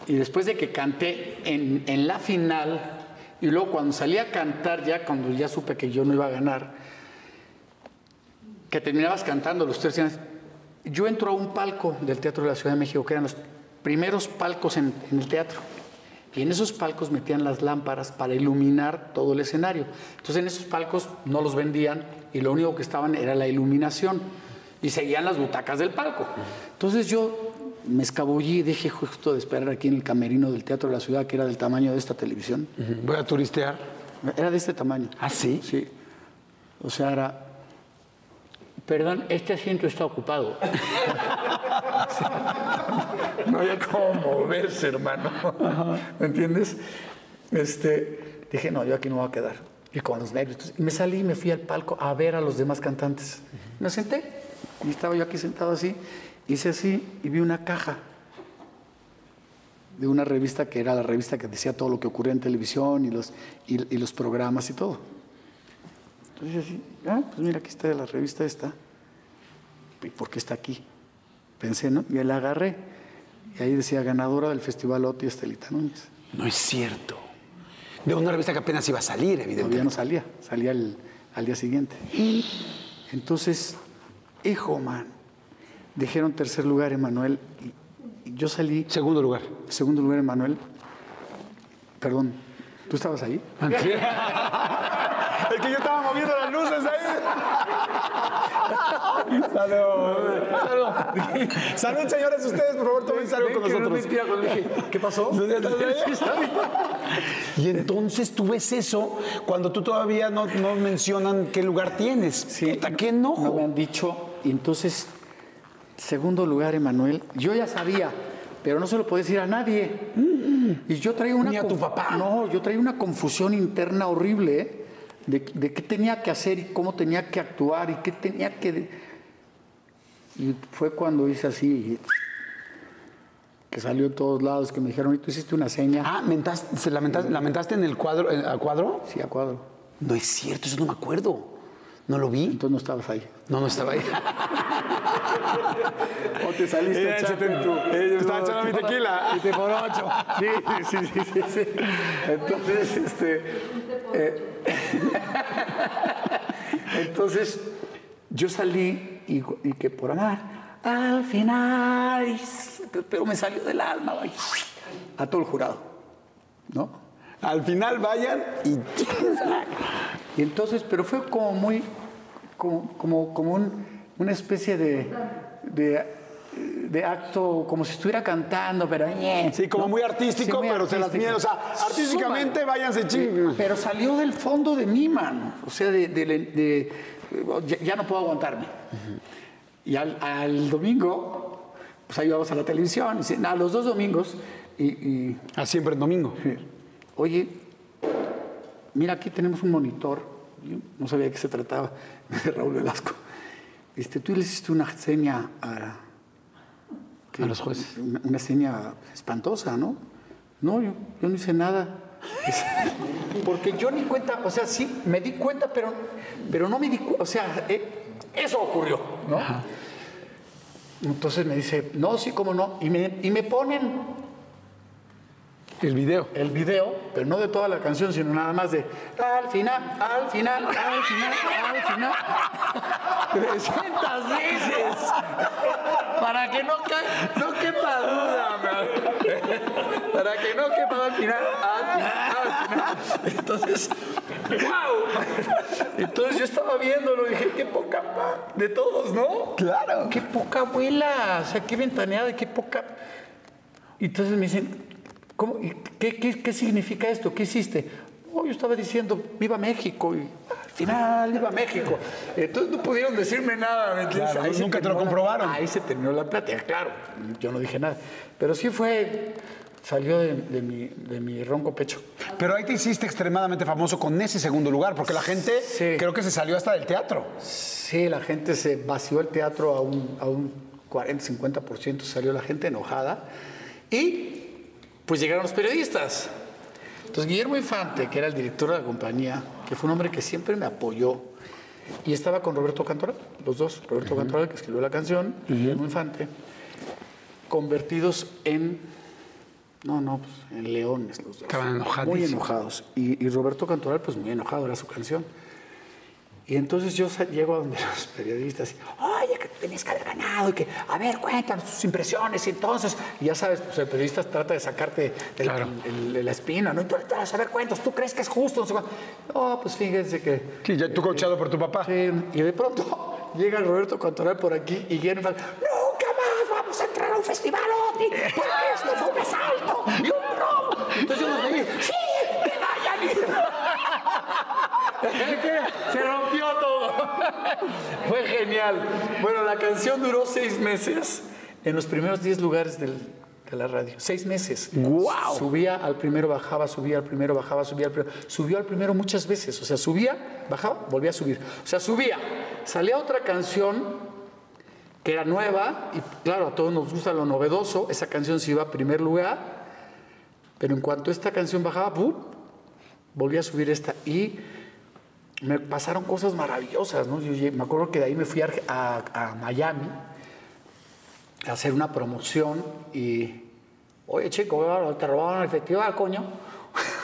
y después de que canté en, en la final, y luego cuando salí a cantar, ya cuando ya supe que yo no iba a ganar, que terminabas cantando los tres días, yo entro a un palco del Teatro de la Ciudad de México, que eran los primeros palcos en, en el teatro. Y en esos palcos metían las lámparas para iluminar todo el escenario. Entonces en esos palcos no los vendían y lo único que estaban era la iluminación. Y seguían las butacas del palco. Entonces yo me escabullí y dije justo de esperar aquí en el camerino del Teatro de la Ciudad, que era del tamaño de esta televisión. Voy a turistear. Era de este tamaño. ¿Ah, sí? Sí. O sea, era. Perdón, este asiento está ocupado. no había cómo moverse, hermano. ¿Me entiendes? Este, dije, no, yo aquí no me voy a quedar. Y con los nervios. Y me salí y me fui al palco a ver a los demás cantantes. Me senté. Y estaba yo aquí sentado así. Hice así y vi una caja de una revista que era la revista que decía todo lo que ocurría en televisión y los, y, y los programas y todo. Entonces así, ah, pues mira, aquí está la revista esta. ¿Y por qué está aquí? Pensé, ¿no? Y la agarré. Y ahí decía ganadora del Festival Oti Estelita Núñez. No es cierto. De una revista que apenas iba a salir, Todavía evidentemente. no salía, salía el- al día siguiente. Entonces, hijo, man, dijeron tercer lugar, Emanuel. Y, y yo salí, Segundo lugar. segundo lugar, Emanuel. Perdón, ¿tú estabas ahí? Es que yo estaba moviendo las luces ahí. Salud. Salud, señores, ustedes, por favor, tomen algo con nosotros. ¿Qué pasó? Y entonces tú ves eso cuando tú todavía no, no mencionan qué lugar tienes. Sí. Puta, qué No me enojo. han dicho. Y entonces, segundo lugar, Emanuel. Yo ya sabía, pero no se lo podía decir a nadie. Y yo traía una. Ni a tu papá. No, yo traía una confusión interna horrible ¿eh? De, de qué tenía que hacer y cómo tenía que actuar y qué tenía que. Y fue cuando hice así. Que salió en todos lados, que me dijeron, ¿y tú hiciste una seña? Ah, mentaste, ¿se lamentaste, lamentaste en el cuadro, en- al cuadro? Sí, a cuadro. No es cierto, eso no me acuerdo. No lo vi. Entonces no estabas ahí. No, no estaba ahí. O te saliste Eh, echando tu- eh, estaba echando mi tequila. Y te por ocho. Sí, sí, sí, sí, sí. Entonces, este... eh, entonces, yo salí y, y que por amar, al final, pero me salió del alma, vaya, a todo el jurado, ¿no? Al final vayan y Y entonces, pero fue como muy, como, como, como un- una especie de, de, de acto, como si estuviera cantando, pero... Sí, como ¿no? muy artístico, muy pero se las artístico. mide. O sea, artísticamente váyanse ching. Pero salió del fondo de mí, mano. O sea, de, de- ya, ya no puedo aguantarme. Y al, al domingo, pues ahí vamos a la televisión, y a los dos domingos, y, y Ah, siempre en domingo. Oye, mira, aquí tenemos un monitor. Yo no sabía de qué se trataba, Raúl Velasco. Este, tú le hiciste una seña a, que- A los jueces. Una, una seña espantosa, ¿no? No, yo, yo no hice nada. Porque yo ni cuenta, o sea, sí, me di cuenta, pero, pero no me di cuenta, o sea, eh, eso ocurrió, ¿no? Entonces me dice, no, sí, cómo no. Y me, y me ponen El video. el video, pero no de toda la canción, sino nada más de al final, al final, al final, al final. 300 veces. Para que no, no quepa duda, man. Para que no quepa al final, al final, al final. Entonces, ¡wow! Entonces yo estaba viéndolo y dije, qué poca pa- de todos, ¿no? Claro. Qué poca abuela, o sea, qué ventaneada y qué poca. Y entonces me dicen, ¿cómo, qué, qué- qué significa esto? ¿Qué hiciste? Oh, yo estaba diciendo, viva México, y al final, viva México. Entonces no pudieron decirme nada, ¿me entiendes? Claro, nunca te lo la- comprobaron. ahí se terminó la plática, claro, yo no dije nada. Pero sí fue, salió de, de mi, de mi ronco pecho. Pero ahí te hiciste extremadamente famoso con ese segundo lugar, porque la gente Sí. creo que se salió hasta del teatro. Sí, la gente se vació el teatro a un, a un 40-50%, salió la gente enojada. Y pues llegaron los periodistas. Entonces Guillermo Infante, que era el director de la compañía, que fue un hombre que siempre me apoyó, y estaba con Roberto Cantoral, los dos, Roberto Cantoral, que escribió la canción, Guillermo Infante, convertidos en, no, no, pues, en leones los dos. Estaban Muy enojadísimos. enojados. Y, y Roberto Cantoral, pues muy enojado, era su canción. Y entonces yo llego a donde los periodistas, y, oye, que tenías que haber ganado, y que, a ver, cuéntanos tus impresiones, y entonces, y ya sabes, pues el periodista trata de sacarte el- Claro. el- el- la espina, ¿no? Entonces, a ver, cuéntanos, ¿tú crees que es justo? No, sé. No, pues fíjense que... Sí, ya tú coachado por tu papá. Sí, y de pronto llega Roberto Cantoral por aquí y Guillermo Infante, nunca más vamos a entrar a un festival OVNI, porque esto fue un asalto y un robo. Entonces yo los veía, sí, que vayan. y- Se rompió todo. Fue genial. Bueno, la canción duró seis meses en los primeros diez lugares del- de la radio. Seis meses. ¡Guau! Subía al primero, bajaba, subía al primero, bajaba, subía al primero. Subió al primero muchas veces. O sea, subía, bajaba, volvía a subir. O sea, subía. Salía otra canción que era nueva y claro, a todos nos gusta lo novedoso. Esa canción se iba a primer lugar. Pero en cuanto esta canción bajaba, ¡pum! volví a subir esta y me pasaron cosas maravillosas, ¿no? Yo me acuerdo que de ahí me fui a, a- a Miami a hacer una promoción y, oye chico, te robaron el festival, coño.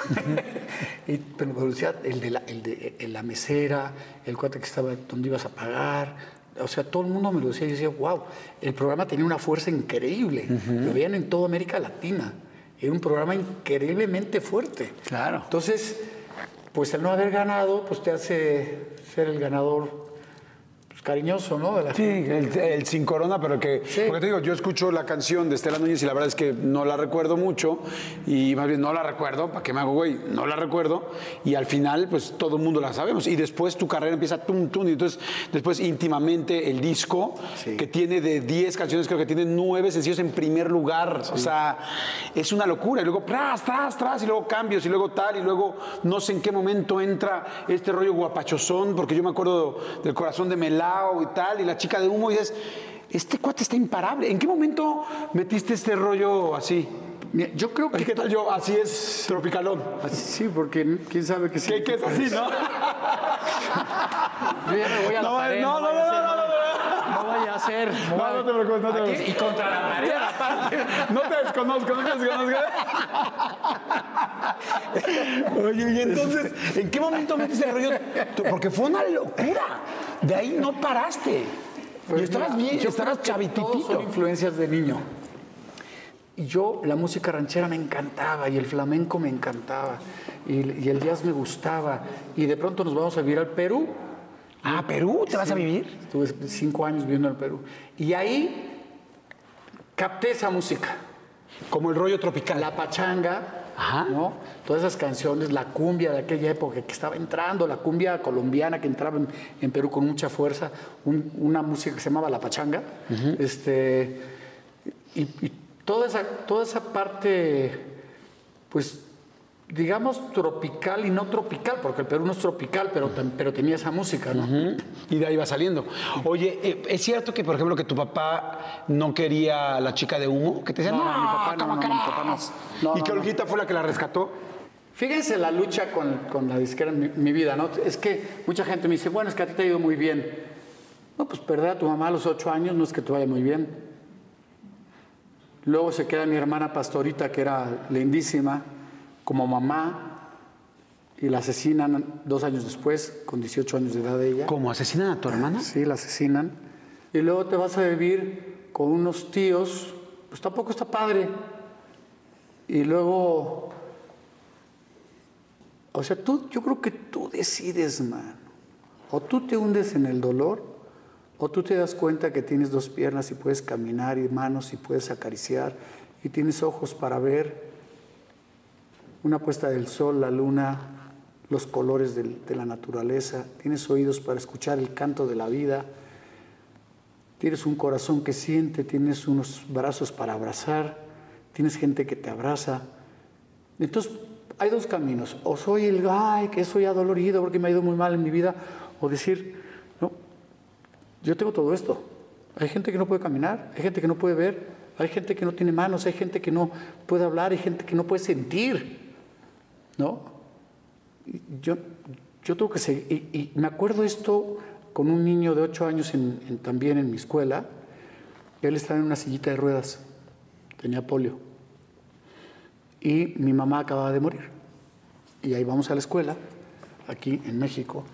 y, pero me decía el de, la, el de el- la mesera, el cuate que estaba donde ibas a pagar, o sea, todo el mundo me lo decía. Yo decía, wow, el programa tenía una fuerza increíble. Lo veían en toda América Latina. Era un programa increíblemente fuerte. Claro. Entonces, pues el no haber ganado, pues te hace ser el ganador cariñoso, ¿no? De la Sí, el, el sin corona, pero que. Sí. Porque te digo, yo escucho la canción de Estela Núñez y la verdad es que no la recuerdo mucho. Y más bien no la recuerdo, ¿para qué me hago güey? No la recuerdo. Y al final, pues todo el mundo la sabemos. Y después tu carrera empieza tum, tum. Y entonces, después íntimamente el disco, Sí. que tiene de 10 canciones, creo que tiene 9 sencillos en primer lugar. O sea, es una locura. Y luego, tras, tras, tras, y luego cambios, y luego tal, y luego no sé en qué momento entra este rollo guapachosón, porque yo me acuerdo del corazón de Y tal, y la chica de humo, y dices, este cuate está imparable. ¿En qué momento metiste este rollo así? Mira, Yo creo que... ¿Qué tal yo? Así es tropicalón. Sí, porque quién sabe qué ¿Qué, qué es significa así, no? Yo ya me voy a la No, pared. no, no, no, ser, no, no, No vaya a ser. No, no te preocupes, no te Aquí, preocupes. Y contra la pared, aparte. No te desconozco, no te desconozco. Oye, y entonces, ¿en qué momento metes el rollo? Porque fue una locura. De ahí no paraste. y estabas Pues mira, bien, yo estabas chavititito. son influencias de niño. Y yo, la música ranchera me encantaba, y el flamenco me encantaba, y, y el jazz me gustaba. Y de pronto nos vamos a vivir al Perú. Ah, Perú, ¿te vas a vivir? Estuve cinco años viviendo en el Perú. Y ahí capté esa música. Como el rollo tropical. La pachanga, Ajá. ¿no? Todas esas canciones, la cumbia de aquella época que estaba entrando, la cumbia colombiana que entraba en, en Perú con mucha fuerza, un- una música que se llamaba la pachanga, este, y, y toda, esa, toda esa parte, pues, digamos, tropical y no tropical, porque el Perú no es tropical, pero, pero tenía esa música, ¿no? Y de ahí va saliendo. Oye, eh, ¿es cierto que, por ejemplo, que tu papá no quería a la chica de humo? Que te decía, No, no, no, mi papá no, ¿cómo no, mi papá no. crees?" No, y que. Olguita fue la que la rescató. Fíjense la lucha con, con la disquera en mi, mi vida, ¿no? Es que mucha gente me dice, bueno, es que a ti te ha ido muy bien. No, pues perder a tu mamá a los ocho años no es que te vaya muy bien. Luego se queda mi hermana Pastorita, que era lindísima, como mamá, y la asesinan dos años después, con 18 años de edad de ella. ¿Cómo asesinan a tu hermana? Sí, la asesinan. Y luego te vas a vivir con unos tíos, pues tampoco está padre. Y luego, o sea, tú, yo creo que tú decides, man. O tú te hundes en el dolor, o tú te das cuenta que tienes dos piernas y puedes caminar y manos y puedes acariciar y tienes ojos para ver una puesta del sol, la luna, los colores de la naturaleza, tienes oídos para escuchar el canto de la vida, tienes un corazón que siente, tienes unos brazos para abrazar, tienes gente que te abraza. Entonces, hay dos caminos, o soy el ay, que soy adolorido porque me ha ido muy mal en mi vida, o decir, no, yo tengo todo esto. Hay gente que no puede caminar, hay gente que no puede ver, hay gente que no tiene manos, hay gente que no puede hablar, hay gente que no puede sentir. ¿No? Yo, yo tengo que seguir. Y, me acuerdo esto con un niño de ocho años en- en- también en mi escuela. Él estaba en una sillita de ruedas, tenía polio. Y mi mamá acababa de morir. Y ahí vamos a la escuela, aquí en México.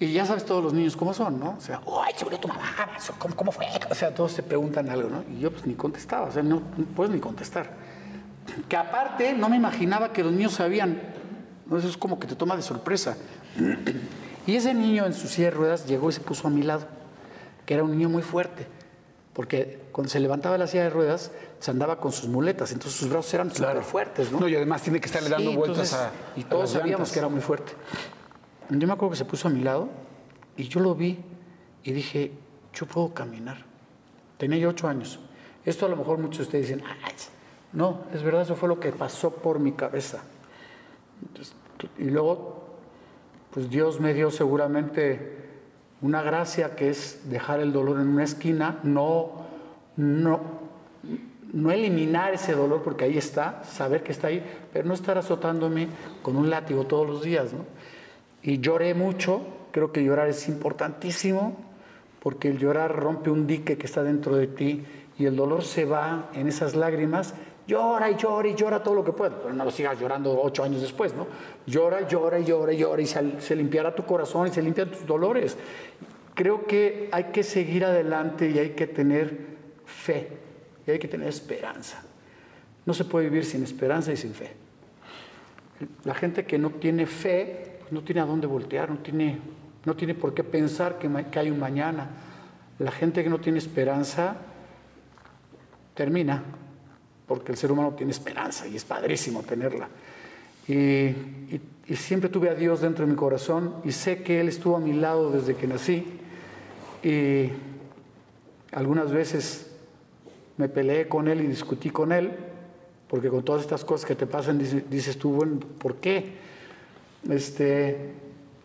Y ya sabes todos los niños cómo son, ¿no? O sea, ¡ay, se murió tu mamá! ¿Cómo, fue? O sea, todos se preguntan algo, ¿no? Y yo pues ni contestaba, o sea, no puedes ni contestar que aparte no me imaginaba que los niños sabían. Eso es como que te toma de sorpresa. Y ese niño en su silla de ruedas llegó y se puso a mi lado, que era un niño muy fuerte, porque cuando se levantaba la silla de ruedas se andaba con sus muletas, entonces sus brazos eran súper fuertes, ¿no? No, y además tiene que estarle dando Sí, vueltas entonces, a. Y a todos las sabíamos llantas. que era muy fuerte. Yo me acuerdo que se puso a mi lado y yo lo vi y dije, yo puedo caminar. Tenía yo ocho años. Esto a lo mejor muchos de ustedes dicen, "Ay, no, es verdad, eso fue lo que pasó por mi cabeza. Y luego, pues Dios me dio seguramente una gracia que es dejar el dolor en una esquina, no, no, no eliminar ese dolor porque ahí está, saber que está ahí, pero no estar azotándome con un látigo todos los días. ¿no? Y lloré mucho, creo que llorar es importantísimo, porque el llorar rompe un dique que está dentro de ti y el dolor se va en esas lágrimas. Llora y llora y llora todo lo que pueda, pero no lo sigas llorando ocho años después, ¿no? Llora, llora y llora y llora y se, limpiará tu corazón y se limpian tus dolores. Creo que hay que seguir adelante y hay que tener fe y hay que tener esperanza. No se puede vivir sin esperanza y sin fe. La gente que no tiene fe pues no tiene a dónde voltear, no tiene, no tiene por qué pensar que, que hay un mañana. La gente que no tiene esperanza termina, porque el ser humano tiene esperanza y es padrísimo tenerla. Y, siempre tuve a Dios dentro de mi corazón y sé que Él estuvo a mi lado desde que nací. Y algunas veces me peleé con Él y discutí con Él, porque con todas estas cosas que te pasan dice- dices tú, bueno, ¿por qué? Este,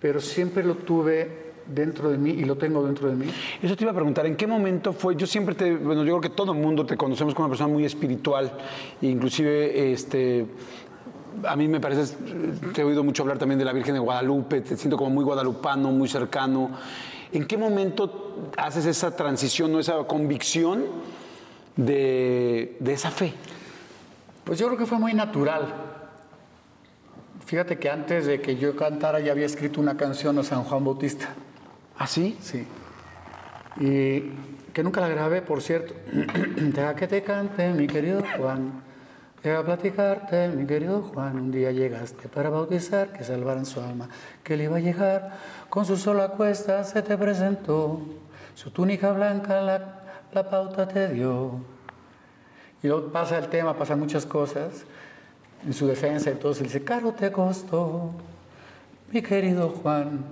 pero siempre lo tuve dentro de mí y lo tengo dentro de mí. Eso te iba a preguntar, ¿en qué momento fue? Yo siempre te, bueno, yo creo que todo el mundo te conocemos como una persona muy espiritual, e inclusive, este, a mí me parece, te he oído mucho hablar también de la Virgen de Guadalupe, te siento como muy guadalupano, muy cercano. ¿En qué momento haces esa transición o esa convicción de, de esa fe? Pues yo creo que fue muy natural. Fíjate que antes de que yo cantara ya había escrito una canción a San Juan Bautista. ¿Ah, sí? Sí. Y que nunca la grabé, por cierto. Deja que te cante, mi querido Juan. Deja platicarte, mi querido Juan. Un día llegaste para bautizar, que salvaran su alma, que le iba a llegar. Con su sola cuesta se te presentó. Su túnica blanca la, la pauta te dio. Y luego pasa el tema, pasan muchas cosas. En su defensa, entonces dice: Caro te costó, mi querido Juan.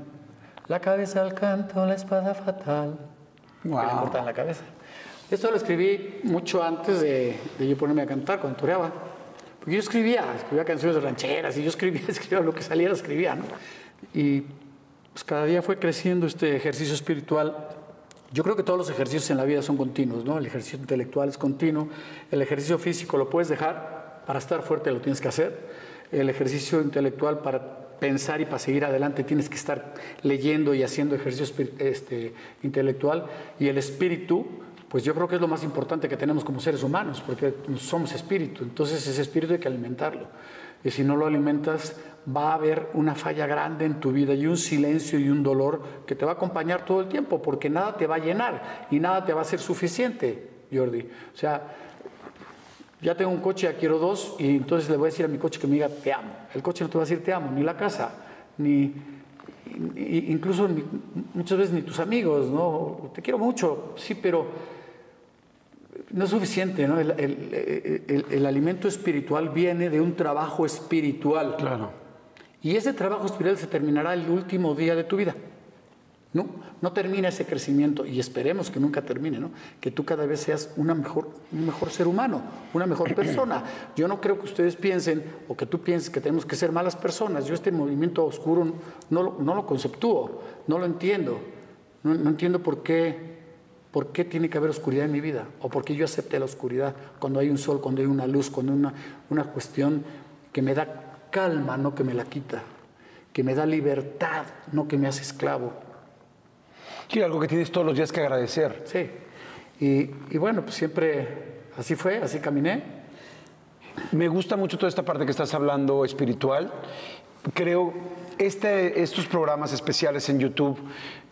La cabeza al canto, la espada fatal. Wow. Que le cortan la cabeza. Esto lo escribí mucho antes de, de yo ponerme a cantar, cuando toreaba. Porque yo escribía, escribía canciones de rancheras y yo escribía, escribía lo que saliera, escribía, ¿no? Y pues cada día fue creciendo este ejercicio espiritual. Yo creo que todos los ejercicios en la vida son continuos, ¿no? El ejercicio intelectual es continuo, el ejercicio físico lo puedes dejar, para estar fuerte lo tienes que hacer, el ejercicio intelectual para pensar y para seguir adelante tienes que estar leyendo y haciendo ejercicio este, intelectual y el espíritu, pues yo creo que es lo más importante que tenemos como seres humanos, porque somos espíritu, entonces ese espíritu hay que alimentarlo. Y si no lo alimentas, va a haber una falla grande en tu vida y un silencio y un dolor que te va a acompañar todo el tiempo, porque nada te va a llenar y nada te va a ser suficiente, Jordi. O sea, ya tengo un coche, ya quiero dos, y entonces le voy a decir a mi coche que me diga te amo. El coche no te va a decir te amo, ni la casa, ni, ni- incluso ni- muchas veces ni tus amigos, ¿no? Te quiero mucho, sí, pero no es suficiente, ¿no? El, el- el- el alimento espiritual viene de un trabajo espiritual. Claro. Y ese trabajo espiritual se terminará el último día de tu vida. No, no termina ese crecimiento y esperemos que nunca termine, ¿no? Que tú cada vez seas una mejor, un mejor ser humano, una mejor persona. Yo no creo que ustedes piensen o que tú pienses que tenemos que ser malas personas. Yo este movimiento oscuro no, lo- no lo conceptúo, no lo entiendo. No, no entiendo por qué, por qué tiene que haber oscuridad en mi vida o por qué yo acepte la oscuridad cuando hay un sol, cuando hay una luz, cuando hay una, una cuestión que me da calma, no que me la quita, que me da libertad, no que me hace esclavo. Y algo que tienes todos los días que agradecer. Sí. Y, y bueno, pues siempre así fue, así caminé. Me gusta mucho toda esta parte que estás hablando espiritual. Creo, este, estos programas especiales en YouTube,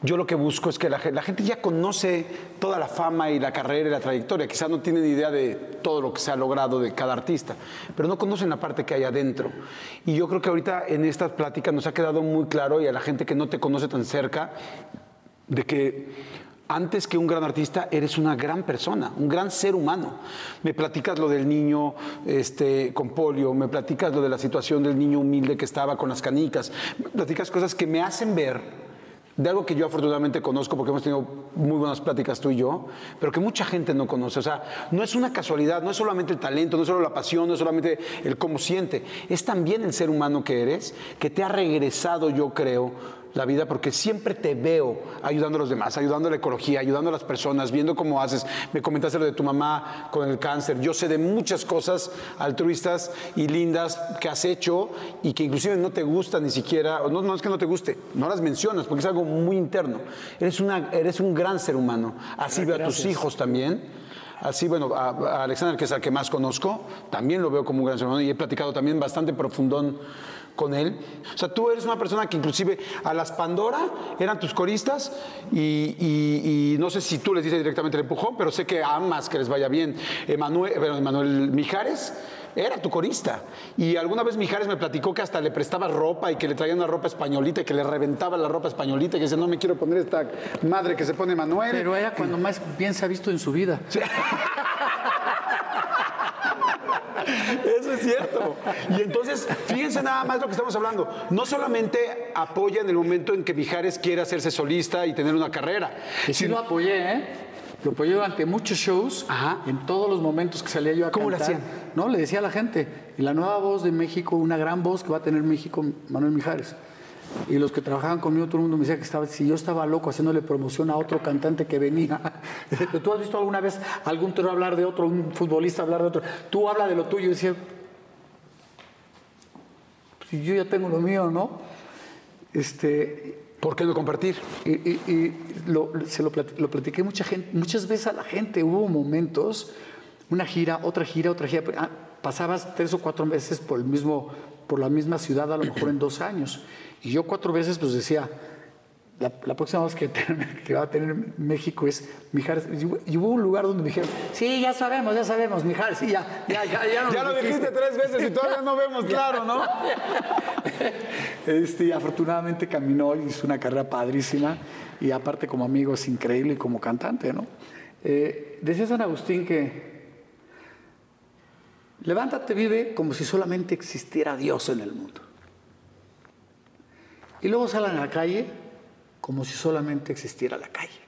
yo lo que busco es que la, la gente ya conoce toda la fama y la carrera y la trayectoria. Quizás no tienen idea de todo lo que se ha logrado de cada artista, pero no conocen la parte que hay adentro. Y yo creo que ahorita en estas pláticas nos ha quedado muy claro y a la gente que no te conoce tan cerca, de que antes que un gran artista eres una gran persona, un gran ser humano. Me platicas lo del niño este, con polio, me platicas lo de la situación del niño humilde que estaba con las canicas, me platicas cosas que me hacen ver de algo que yo afortunadamente conozco porque hemos tenido muy buenas pláticas tú y yo, pero que mucha gente no conoce. O sea, no es una casualidad, no es solamente el talento, no es solo la pasión, no es solamente el cómo siente, es también el ser humano que eres, que te ha regresado, yo creo, la vida porque siempre te veo ayudando a los demás, ayudando a la ecología, ayudando a las personas, viendo cómo haces. Me comentaste lo de tu mamá con el cáncer. Yo sé de muchas cosas altruistas y lindas que has hecho y que inclusive no te gustan ni siquiera, o no, no es que no te guste, no las mencionas porque es algo muy interno. Eres, una, eres un gran ser humano. Así veo a tus hijos también. Así, bueno, a, a Alexander, que es al que más conozco, también lo veo como un gran ser humano y he platicado también bastante profundón con él. O sea, tú eres una persona que inclusive a las Pandora eran tus coristas y, y- y no sé si tú les dices directamente el empujón, pero sé que amas que les vaya bien. Emanuel, bueno, Emanuel Mijares era tu corista. Y alguna vez Mijares me platicó que hasta le prestaba ropa y que le traía una ropa españolita y que le reventaba la ropa españolita y que dice, no me quiero poner esta madre que se pone Manuel. Pero era cuando más bien se ha visto en su vida. Eso es cierto. Y entonces, fíjense nada más lo que estamos hablando. No solamente apoya en el momento en que Mijares quiere hacerse solista y tener una carrera. Sino- lo apoyé, ¿eh? Lo apoyé durante muchos shows, Ajá. en todos los momentos que salía yo a ¿Cómo cantar. hacían? No, le decía a la gente, y la nueva voz de México, una gran voz que va a tener México, Manuel Mijares. Y los que trabajaban conmigo, todo el mundo me decía que estaba, si yo estaba loco haciéndole promoción a otro cantante que venía. ¿Tú has visto alguna vez algún torero hablar de otro, un futbolista hablar de otro? Tú habla de lo tuyo y decía, pues, yo ya tengo lo mío, ¿no? Este, ¿Por qué no compartir? y, y- y lo, se lo, plat- lo platiqué mucha gente, muchas veces a la gente. Hubo momentos, una gira, otra gira, otra gira. ah, pasabas tres o cuatro veces por, el mismo, por la misma ciudad, a lo mejor en dos años. Y yo cuatro veces pues decía, la, la próxima vez que, tener- que va a tener México es Mijares. Y hubo- un lugar donde me dijeron, sí, ya sabemos, ya sabemos, Mijares, sí, ya, ya, ya, ya, nos Ya lo dijiste". dijiste tres veces y todavía no vemos claro, ¿no? Este, afortunadamente caminó y hizo una carrera padrísima y aparte como amigo es increíble y como cantante, ¿no? Eh, decía San Agustín que levántate, vive como si solamente existiera Dios en el mundo. Y luego sal a la calle como si solamente existiera la calle.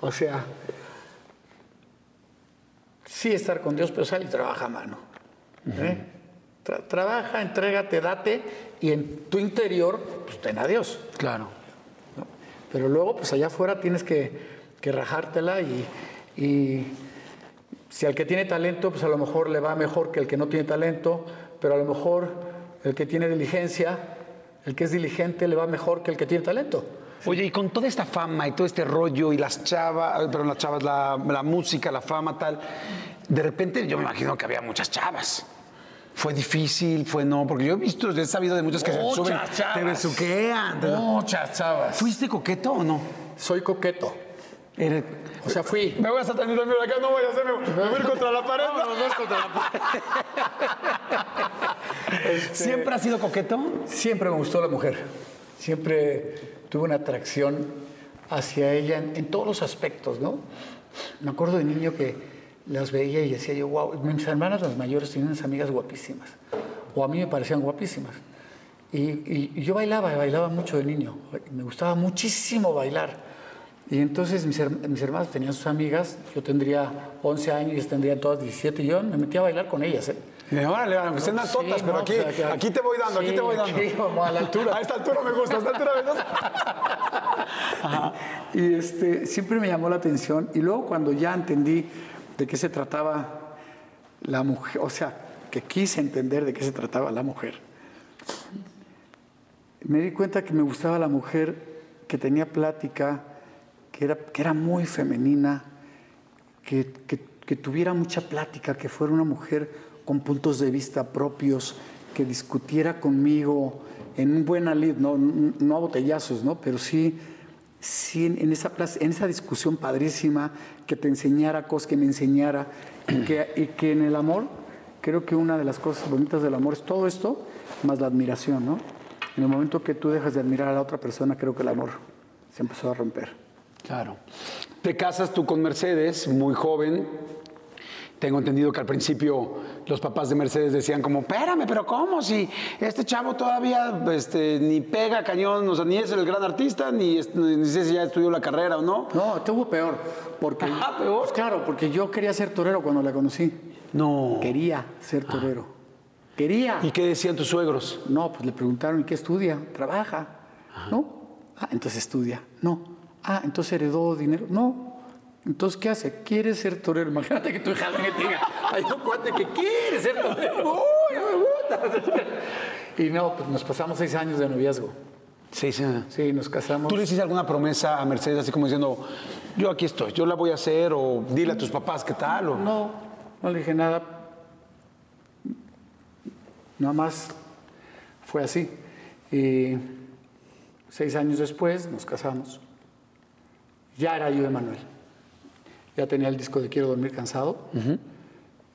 O sea, sí estar con Dios, pero sal y trabaja a mano. ¿eh? Tra- trabaja, entrégate, date y en tu interior, pues ten a Dios. Claro. ¿no? Pero luego, pues allá afuera tienes que, que rajártela y, y si al que tiene talento, pues a lo mejor le va mejor que el que no tiene talento, pero a lo mejor el que tiene diligencia, el que es diligente, le va mejor que el que tiene talento. Oye, y con toda esta fama y todo este rollo y las chavas, pero las chavas, la, la música, la fama, tal, de repente yo me imagino que había muchas chavas. Fue difícil, fue no, porque yo he visto, he sabido de muchas que se Muchas suben, te chavas. besuquean. te- Muchas chavas. ¿Fuiste coqueto o no? Soy coqueto. Eres- O sea, fui. Me voy a satanizar mira, acá, no voy a hacerme, me voy a ir contra la pared. Dos contra la pared. Este, ¿Siempre has sido coqueto? Siempre me gustó la mujer. Siempre tuve una atracción hacia ella en, en todos los aspectos, ¿no? Me acuerdo de niño que las veía y decía yo, wow, mis hermanas las mayores tenían unas amigas guapísimas. O a mí me parecían guapísimas. Y, y- y yo bailaba, bailaba mucho de niño. Me gustaba muchísimo bailar. Y entonces mis, mis hermanas tenían sus amigas. Yo tendría 11 años y ellas tendrían todas 17. Y yo me metía a bailar con ellas, ¿eh? Y de, órale, aunque unas Sí, totas, pero aquí, aquí- aquí te voy dando, aquí te voy dando. aquí, como a la altura. A esta altura me gusta, a esta altura me gusta. Y este, siempre me llamó la atención. Y luego cuando ya entendí de qué se trataba la mujer, o sea, que quise entender de qué se trataba la mujer, me di cuenta que me gustaba la mujer que tenía plática, que era, que era muy femenina, que, que- tuviera mucha plática, que fuera una mujer con puntos de vista propios, que discutiera conmigo en un buen alid, no, no a botellazos, ¿no? pero sí, sí en, en esa plaza- en esa discusión padrísima, que te enseñara cosas, que me enseñara, y que, y que en el amor, creo que una de las cosas bonitas del amor es todo esto, más la admiración, ¿no? En el momento que tú dejas de admirar a la otra persona, creo que el amor se empezó a romper. Claro. Te casas tú con Mercedes, muy joven. Tengo entendido que al principio los papás de Mercedes decían como, espérame, pero ¿cómo? Si este chavo todavía este, ni pega cañón, o sea, ni es el gran artista, ni, ni sé si ya estudió la carrera o no. No, estuvo peor. Porque, Ah, peor. Pues claro, porque yo quería ser torero cuando la conocí. No. Quería ser torero. Quería. ¿Y qué decían tus suegros? No, pues le preguntaron, ¿y qué estudia? Trabaja. ¿No? Ah, entonces estudia. No. Ah, entonces heredó dinero. No. Entonces, ¿qué hace? Quiere ser torero. Imagínate que tu hija venga y diga, hay un cuate que quiere ser torero. Uy, me gusta. Y no, pues nos pasamos seis años de noviazgo. Sí, sí. Sí, nos casamos. ¿Tú le hiciste alguna promesa a Mercedes así como diciendo, yo aquí estoy, yo la voy a hacer, o dile a tus papás qué tal? O... No, no le dije nada. Nada más fue así. Y seis años después nos casamos. Ya era yo Emanuel. Ya tenía el disco de Quiero dormir cansado.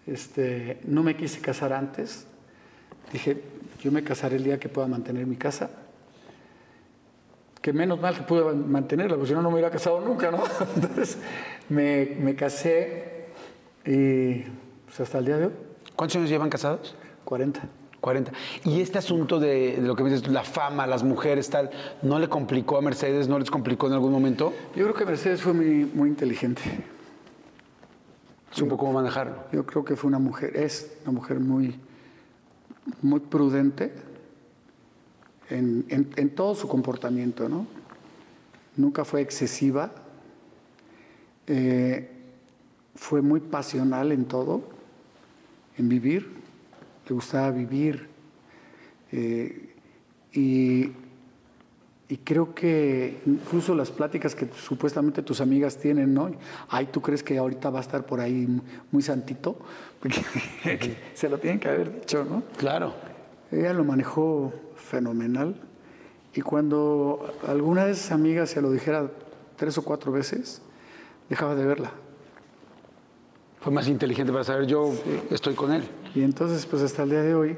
este, no me quise casar antes. Dije, yo me casaré el día que pueda mantener mi casa. Que menos mal que pude mantenerla, porque si no, no me hubiera casado nunca, ¿no? Entonces, me, me casé y pues hasta el día de hoy, ¿Cuántos años llevan casados? 40. 40. Y este asunto de lo que me dices, la fama, las mujeres, tal, ¿no le complicó a Mercedes? ¿No les complicó en algún momento? Yo creo que Mercedes fue muy, muy inteligente. Supo cómo manejarlo. Yo creo que fue una mujer, es una mujer muy, muy prudente en, en- en todo su comportamiento, ¿no? Nunca fue excesiva, eh, fue muy pasional en todo, en vivir, le gustaba vivir, eh, Y, y creo que incluso las pláticas que supuestamente tus amigas tienen, ¿no? Ay, ¿tú crees que ahorita va a estar por ahí muy santito? Porque se lo tienen que haber dicho, ¿no? Claro. Ella lo manejó fenomenal. Y cuando alguna de esas amigas se lo dijera tres o cuatro veces, dejaba de verla. Fue más inteligente para saber, yo estoy con él. Y entonces, pues hasta el día de hoy,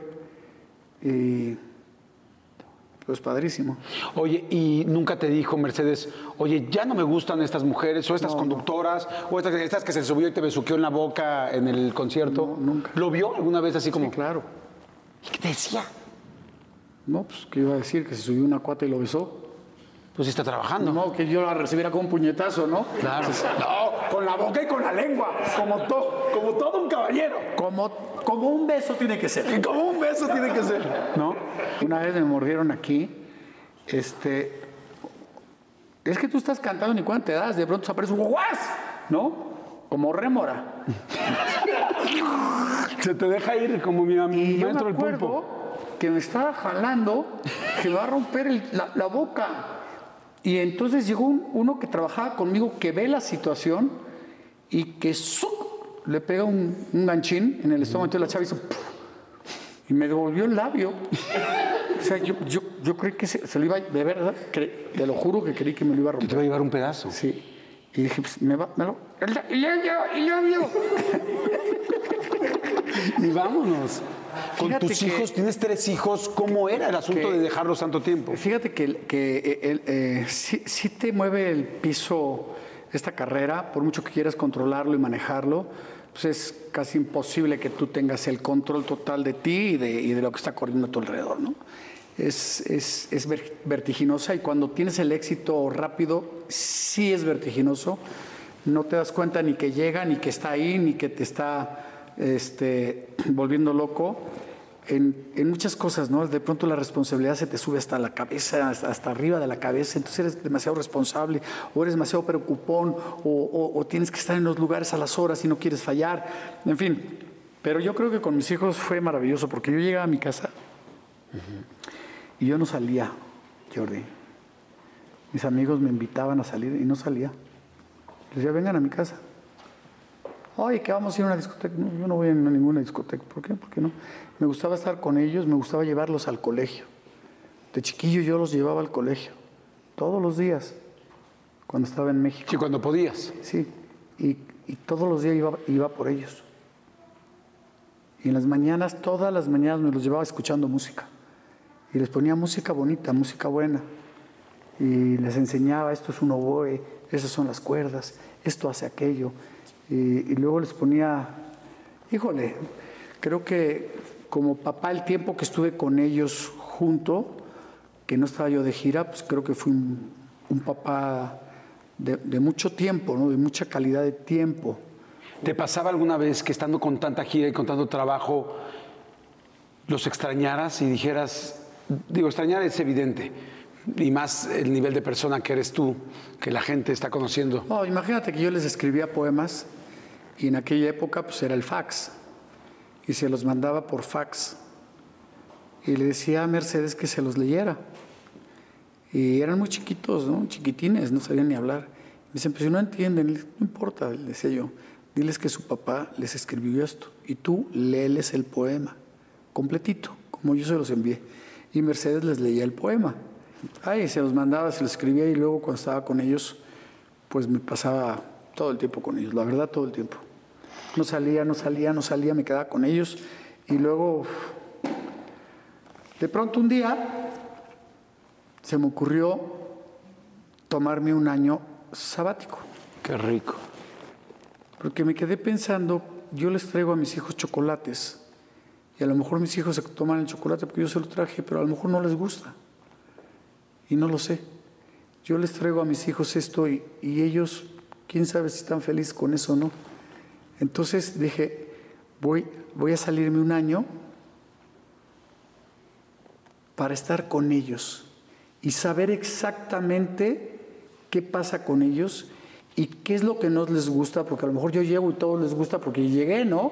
y pues padrísimo. Oye, ¿y nunca te dijo Mercedes, oye, ya no me gustan estas mujeres o estas conductoras o estas, estas, que se subió y te besuqueó en la boca en el concierto? No, nunca. ¿Lo vio alguna vez así como? Sí, claro. ¿Y qué te decía? No, pues, ¿qué iba a decir? Que se subió una cuata y lo besó. Pues está trabajando. No, que yo la recibiera con un puñetazo, ¿no? Claro. No, con la boca y con la lengua, como, to- como todo un caballero. Como, como un beso tiene que ser. Como un beso tiene que ser, ¿no? Una vez me mordieron aquí, este, es que tú estás cantando ni cuenta te das, de pronto se aparece un guas, ¿no? Como rémora. Se te deja ir como mi, mi maestro el pulpo. que me estaba jalando, que me va a romper el- la, la boca. Y entonces llegó un- uno que trabajaba conmigo que ve la situación y que ¡zuc! Le pega un, un ganchín en el estómago. Entonces la chava hizo ¡puf! y me devolvió el labio. O sea, yo, yo, yo creí que se, se lo iba a... De verdad, cre- te lo juro que creí que me lo iba a Te romper. va a llevar un pedazo. Sí. Y dije, pues me va... Me lo, el, la- el labio. Y vámonos. Con Fíjate tus que- hijos, tienes tres hijos, ¿cómo era el asunto que- de dejarlos tanto tiempo? Fíjate que, que eh, el- eh, sí, sí te mueve el piso esta carrera, por mucho que quieras controlarlo y manejarlo, pues es casi imposible que tú tengas el control total de ti y de, y de lo que está corriendo a tu alrededor, ¿no? Es, es- es ver- vertiginosa y cuando tienes el éxito rápido, sí es vertiginoso. No te das cuenta ni que llega, ni que está ahí, ni que te está este, volviendo loco en, muchas cosas, ¿no? De pronto la responsabilidad se te sube hasta la cabeza, hasta, arriba de la cabeza, entonces eres demasiado responsable, o eres demasiado preocupón, o, tienes que estar en los lugares a las horas y no quieres fallar, en fin. Pero yo creo que con mis hijos fue maravilloso, porque yo llegaba a mi casa y yo no salía, Jordi. Mis amigos me invitaban a salir y no salía. Les decía, vengan a mi casa. Oye, que vamos a ir a una discoteca. Yo no voy a ninguna discoteca. ¿Por qué? ¿Por qué no? Me gustaba estar con ellos, me gustaba llevarlos al colegio. De chiquillo yo los llevaba al colegio, todos los días, cuando estaba en México. Sí, cuando podías. Sí, y, y todos los días iba, iba por ellos. Y en las mañanas, todas las mañanas me los llevaba escuchando música. Y les ponía música bonita, música buena. Y les enseñaba, esto es un oboe, esas son las cuerdas, esto hace aquello. Y, y luego les ponía, híjole, creo que como papá el tiempo que estuve con ellos junto, que no estaba yo de gira, pues creo que fui un, un papá de, de mucho tiempo, ¿no? de mucha calidad de tiempo. ¿Te pasaba alguna vez que estando con tanta gira y con tanto trabajo, los extrañaras y dijeras, digo, extrañar es evidente, y más el nivel de persona que eres tú, que la gente está conociendo? No, imagínate que yo les escribía poemas y en aquella época pues era el fax y se los mandaba por fax y le decía a Mercedes que se los leyera y eran muy chiquitos, ¿no? chiquitines, no sabían ni hablar. Me dicen, pues si no entienden, no importa, le decía yo, diles que su papá les escribió esto y tú léeles el poema completito, como yo se los envié. Y Mercedes les leía el poema. Ay, se los mandaba, se los escribía y luego cuando estaba con ellos, pues me pasaba todo el tiempo con ellos, la verdad todo el tiempo. No salía, no salía, no salía, me quedaba con ellos y luego, de pronto un día, se me ocurrió tomarme un año sabático, Qué rico. porque me quedé pensando, yo les traigo a mis hijos chocolates y a lo mejor mis hijos se toman el chocolate porque yo se lo traje, pero a lo mejor no les gusta y no lo sé. Yo les traigo a mis hijos esto y, y ellos, quién sabe si están felices con eso o no. Entonces dije, voy, voy a salirme un año para estar con ellos y saber exactamente qué pasa con ellos y qué es lo que no les gusta, porque a lo mejor yo llego y todo les gusta porque llegué, ¿no?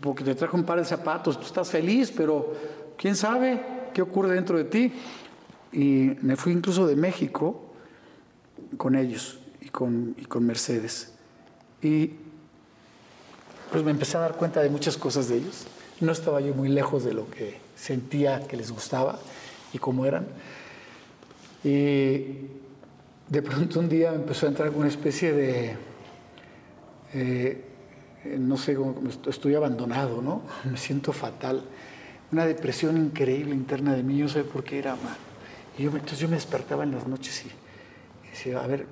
Porque te traje un par de zapatos, tú estás feliz, pero quién sabe, ¿qué ocurre dentro de ti? Y me fui incluso de México con ellos y con, y con Mercedes. Y pues me empecé a dar cuenta de muchas cosas de ellos. No estaba yo muy lejos de lo que sentía que les gustaba y cómo eran. Y de pronto un día me empezó a entrar una especie de, eh, no sé, estoy abandonado, ¿no? Me siento fatal. Una depresión increíble interna de mí, yo sé por qué era mal. Y yo, entonces yo me despertaba en las noches y, decía, a ver,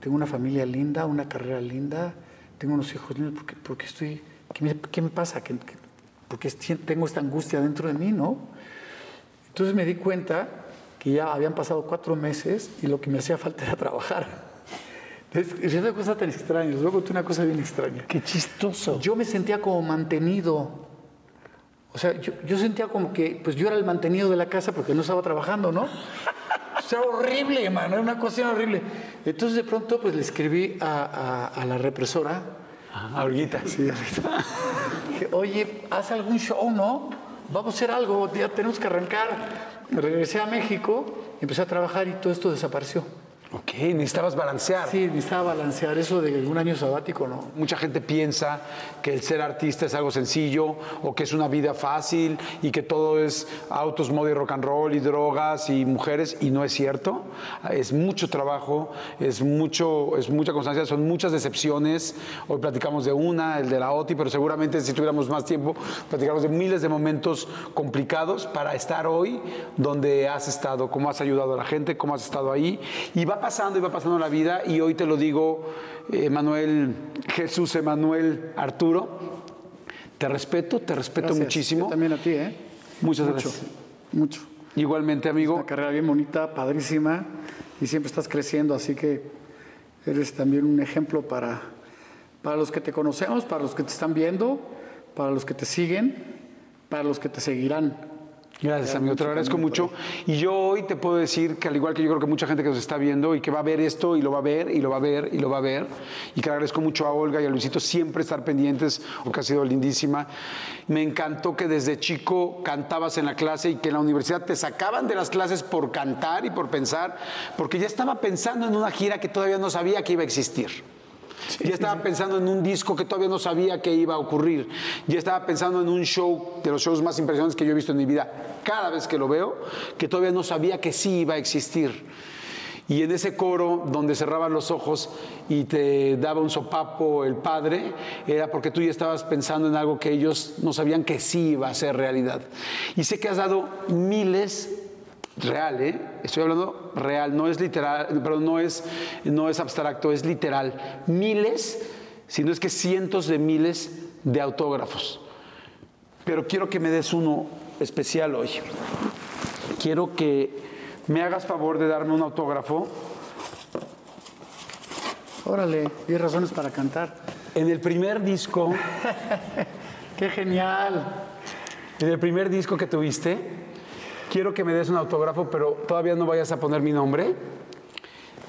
tengo una familia linda, una carrera linda, tengo unos hijos lindos, ¿por qué, estoy, qué me, pasa? ¿Qué, por qué tengo esta angustia dentro de mí, no? Entonces me di cuenta que ya habían pasado cuatro meses y lo que me hacía falta era trabajar. Es una cosa tan extraña. Contar una cosa bien extraña. Qué chistoso. Yo me sentía como mantenido. O sea, yo, sentía como que pues yo era el mantenido de la casa porque no estaba trabajando, ¿no? O sea, horrible, hermano, era una cosa horrible. Entonces de pronto pues le escribí a, la represora. a Olguita. Sí, Oye, haz algún show, ¿no? Vamos a hacer algo, ya tenemos que arrancar regresé a México, empecé a trabajar y todo esto desapareció. Ok, necesitabas balancear. Sí, necesitaba balancear eso de un año sabático, ¿no? Mucha gente piensa que el ser artista es algo sencillo o que es una vida fácil y que todo es autos, moda y rock and roll y drogas y mujeres y no es cierto. Es mucho trabajo, es, mucho, es mucha constancia, son muchas decepciones. Hoy platicamos de una, el de la OTI, pero seguramente si tuviéramos más tiempo, platicamos de miles de momentos complicados para estar hoy donde has estado, cómo has ayudado a la gente, cómo has estado ahí. Y va pasando y va pasando la vida y hoy te lo digo, Emanuel, Jesús Emanuel Arturo, te respeto, te respeto muchísimo. también a ti, ¿eh? Muchas mucho, gracias. Mucho. Igualmente, amigo. Una carrera bien bonita, padrísima y siempre estás creciendo, así que eres también un ejemplo para, para los que te conocemos, para los que te están viendo, para los que te siguen, para los que te seguirán. Gracias, amigo, te lo agradezco mucho. Y yo hoy te puedo decir que al igual que yo creo que mucha gente que nos está viendo y que va a ver esto y lo va a ver y lo va a ver y lo va a ver, y que agradezco mucho a Olga y a Luisito siempre estar pendientes, porque ha sido lindísima. Me encantó que desde chico cantabas en la clase y que en la universidad te sacaban de las clases por cantar y por pensar, porque ya estaba pensando en una gira que todavía no sabía que iba a existir. Ya estaba pensando en un disco que todavía no sabía que iba a ocurrir. Ya estaba pensando en un show, de los shows más impresionantes que yo he visto en mi vida, cada vez que lo veo, que todavía no sabía que sí iba a existir. Y en ese coro donde cerraban los ojos y te daba un sopapo el padre, era porque tú ya estabas pensando en algo que ellos no sabían que sí iba a ser realidad. Y sé que has dado miles real, ¿eh? Estoy hablando real, no es literal, pero no es, no es abstracto, es literal. Miles, si no es que cientos de miles de autógrafos. Pero quiero que me des uno especial hoy. Quiero que me hagas favor de darme un autógrafo. Órale, 10 razones para cantar. En el primer disco. ¡Qué genial! En el primer disco que tuviste, quiero que me des un autógrafo, pero todavía no vayas a poner mi nombre.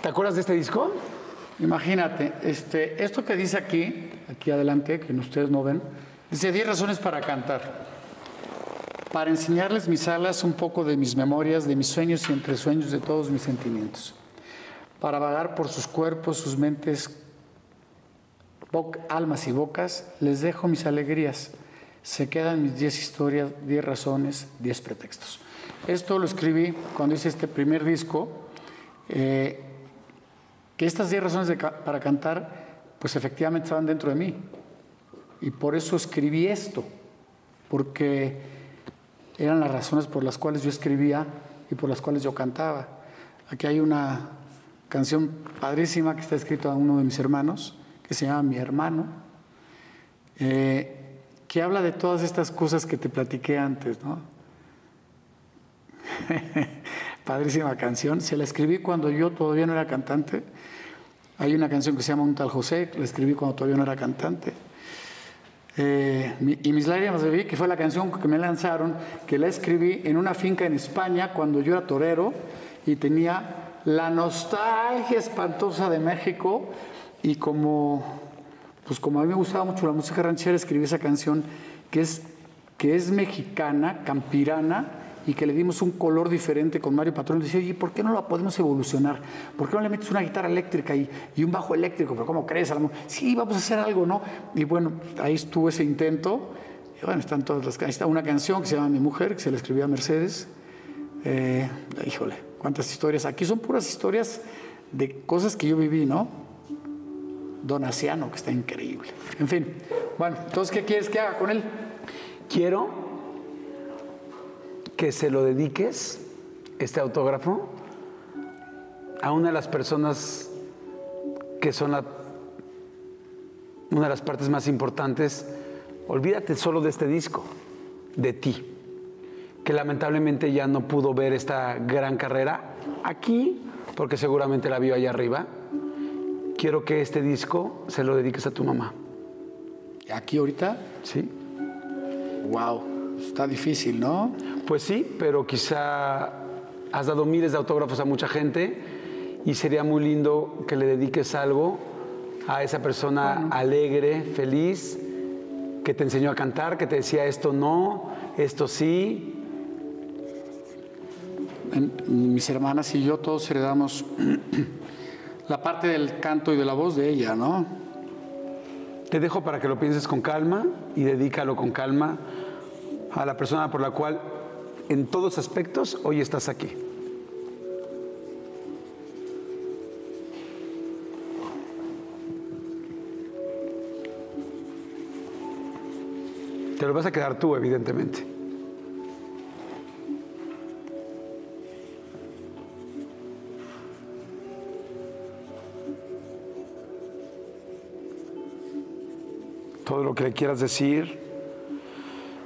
¿Te acuerdas de este disco? Imagínate, este, esto que dice aquí, aquí adelante, que ustedes no ven, dice 10 razones para cantar. Para enseñarles mis alas un poco de mis memorias, de mis sueños y entre sueños de todos mis sentimientos. Para vagar por sus cuerpos, sus mentes, almas y bocas, les dejo mis alegrías. Se quedan mis 10 historias, 10 razones, 10 pretextos. Esto lo escribí cuando hice este primer disco, eh, que estas 10 razones para cantar, pues efectivamente estaban dentro de mí. Y por eso escribí esto, porque eran las razones por las cuales yo escribía y por las cuales yo cantaba. Aquí hay una canción padrísima que está escrita a uno de mis hermanos, que se llama Mi hermano, eh, que habla de todas estas cosas que te platiqué antes. Padrísima canción. Se la escribí cuando yo todavía no era cantante. Hay una canción que se llama Un tal José, la escribí cuando todavía no era cantante. Eh, y Mis lágrimas de vi, que fue la canción que me lanzaron, que la escribí en una finca en España cuando yo era torero y tenía la nostalgia espantosa de México y como, pues como a mí me gustaba mucho la música ranchera, escribí esa canción que es, que es mexicana, campirana, y que le dimos un color diferente con Mario Patrón. Decía, oye, ¿por qué no la podemos evolucionar? ¿Por qué no le metes una guitarra eléctrica y, y un bajo eléctrico? ¿Pero cómo crees? Sí, vamos a hacer algo, ¿no? Y bueno, ahí estuvo ese intento. Y bueno, están todas las Está una canción que se llama Mi Mujer, que se la escribió a Mercedes. Eh, híjole, cuántas historias. Aquí son puras historias de cosas que yo viví, ¿no? Donaciano, que está increíble. En fin, bueno, entonces, ¿qué quieres que haga con él? Quiero que se lo dediques, este autógrafo, a una de las personas que son la, una de las partes más importantes. Olvídate solo de este disco, de ti, que lamentablemente ya no pudo ver esta gran carrera aquí, porque seguramente la vio allá arriba. Quiero que este disco se lo dediques a tu mamá. ¿Aquí ahorita? Sí. Wow, está difícil, ¿no? Pues sí, pero quizá has dado miles de autógrafos a mucha gente y sería muy lindo que le dediques algo a esa persona alegre, feliz, que te enseñó a cantar, que te decía esto no, esto sí. mis hermanas y yo todos heredamos la parte del canto y de la voz de ella, ¿no? Te dejo para que lo pienses con calma y dedícalo con calma a la persona por la cual en todos aspectos hoy estás aquí. Te lo vas a quedar tú, evidentemente. Todo lo que le quieras decir,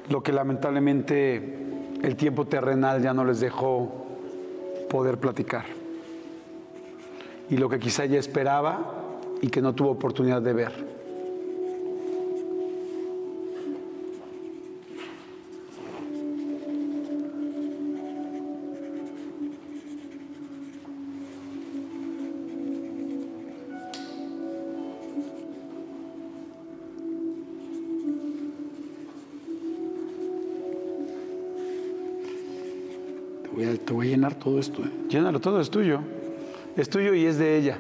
lo que lamentablemente el tiempo terrenal ya no les dejó poder platicar. Y lo que quizá ella esperaba y que no tuvo oportunidad de ver. Todo esto. ¿eh? Llénalo todo, es tuyo. Es tuyo y es de ella.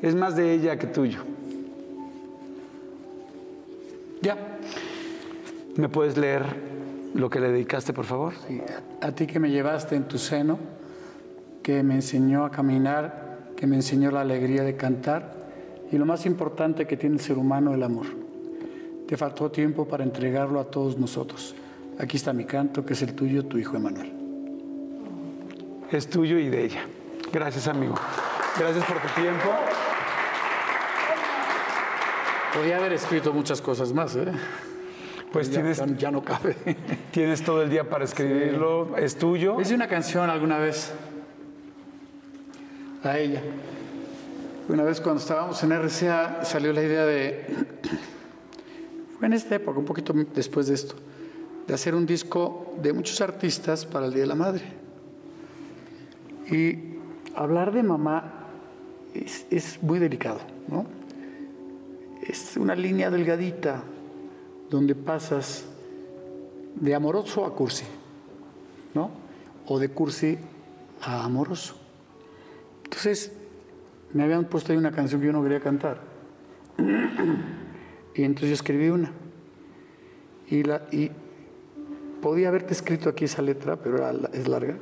Es más de ella que tuyo. Ya. ¿Me puedes leer lo que le dedicaste, por favor? Sí. A ti que me llevaste en tu seno, que me enseñó a caminar, que me enseñó la alegría de cantar y lo más importante que tiene el ser humano, el amor. Te faltó tiempo para entregarlo a todos nosotros. Aquí está mi canto, que es el tuyo, tu hijo Emanuel es tuyo y de ella. Gracias, amigo. Gracias por tu tiempo. Podría haber escrito muchas cosas más, ¿eh? Pues ya, tienes, ya no cabe. Tienes todo el día para escribirlo, es tuyo. Hice una canción alguna vez a ella. Una vez cuando estábamos en RCA salió la idea de, fue en esta época, un poquito después de esto, de hacer un disco de muchos artistas para el Día de la Madre. Y hablar de mamá es, muy delicado, ¿no? Es una línea delgadita donde pasas de amoroso a cursi, ¿no? O de cursi a amoroso. Entonces, me habían puesto ahí una canción que yo no quería cantar. Y entonces yo escribí una. Y, la, y podía haberte escrito aquí esa letra, pero es larga.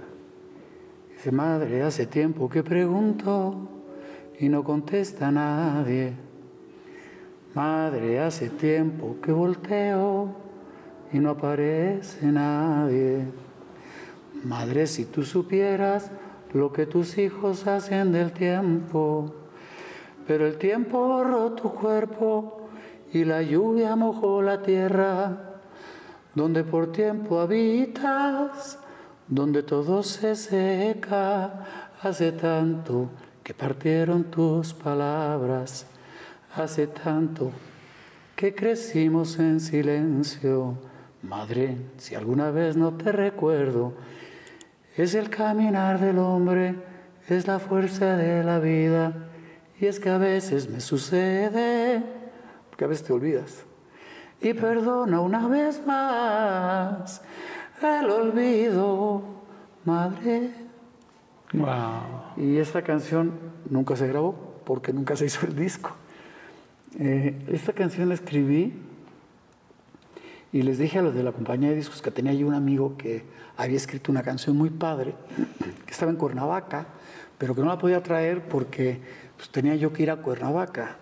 Madre, hace tiempo que pregunto y no contesta nadie. Madre, hace tiempo que volteo y no aparece nadie. Madre, si tú supieras lo que tus hijos hacen del tiempo, pero el tiempo borró tu cuerpo y la lluvia mojó la tierra, donde por tiempo habitas donde todo se seca, hace tanto que partieron tus palabras, hace tanto que crecimos en silencio. Madre, si alguna vez no te recuerdo, es el caminar del hombre, es la fuerza de la vida, y es que a veces me sucede, porque a veces te olvidas, y perdona una vez más el olvido, Madre. Wow. Y esta canción nunca se grabó porque nunca se hizo el disco. Eh, esta canción la escribí y les dije a los de la compañía de discos que tenía yo un amigo que había escrito una canción muy padre, que estaba en Cuernavaca, pero que no la podía traer porque pues, tenía yo que ir a Cuernavaca.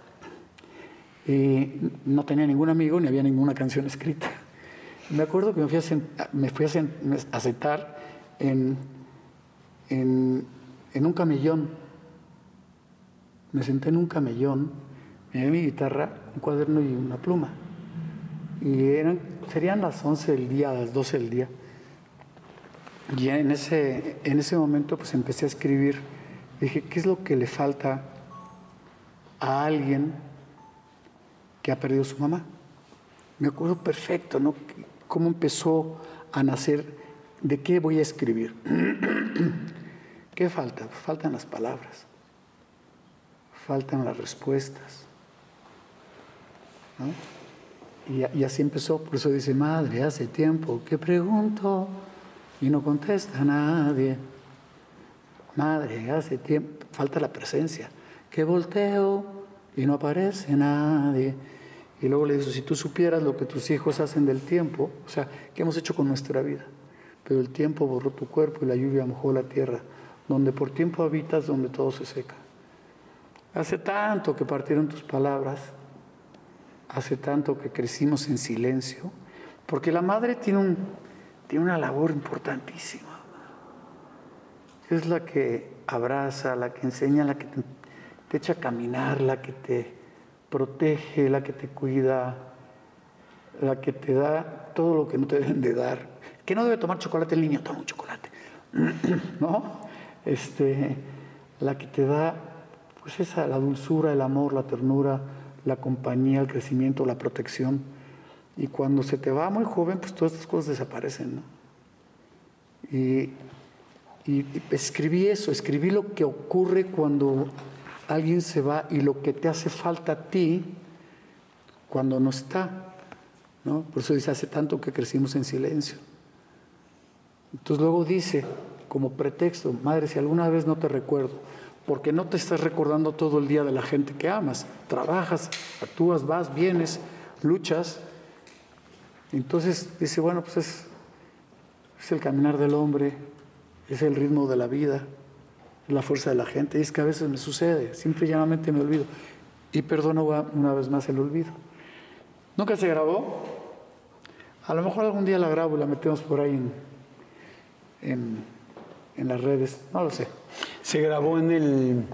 Y no tenía ningún amigo ni había ninguna canción escrita. Me acuerdo que me fui a, me fui a, sentar en, un camellón. Me senté en un camellón, me llevé mi guitarra, un cuaderno y una pluma. Y eran, serían las 11 del día, las 12 del día. Y en ese, en ese momento pues empecé a escribir. Dije, ¿qué es lo que le falta a alguien que ha perdido su mamá? Me acuerdo perfecto, ¿no? Cómo empezó a nacer, de qué voy a escribir. ¿Qué falta? Faltan las palabras, faltan las respuestas. Y, así empezó, por eso dice, madre, hace tiempo que pregunto y no contesta a nadie. Madre, hace tiempo, falta la presencia, que volteo y no aparece nadie. Y luego le dice, si tú supieras lo que tus hijos hacen del tiempo, o sea, ¿qué hemos hecho con nuestra vida? Pero el tiempo borró tu cuerpo y la lluvia mojó la tierra, donde por tiempo habitas, donde todo se seca. Hace tanto que partieron tus palabras, hace tanto que crecimos en silencio, porque la madre tiene un, tiene una labor importantísima. Es la que abraza, la que enseña, la que te, echa a caminar, la que te protege, la que te cuida, la que te da todo lo que no te deben de dar. Que no debe tomar chocolate el niño, toma un chocolate. ¿No? Este, la que te da pues esa, la dulzura, el amor, la ternura, la compañía, el crecimiento, la protección. Y cuando se te va muy joven, pues todas estas cosas desaparecen, ¿no? Y, escribí eso, escribí lo que ocurre cuando alguien se va y lo que te hace falta a ti cuando no está, ¿no? Por eso dice, hace tanto que crecimos en silencio. Entonces luego dice, como pretexto, madre, si alguna vez no te recuerdo, porque no te estás recordando todo el día de la gente que amas, trabajas, actúas, vas, vienes, luchas, entonces dice, bueno, pues es, es el caminar del hombre, es el ritmo de la vida, la fuerza de la gente. Y es que a veces me sucede, simple y llanamente me olvido. Y perdono una vez más el olvido. ¿Nunca se grabó? A lo mejor algún día la grabo y la metemos por ahí en, en, las redes, no lo sé. Se grabó en, el,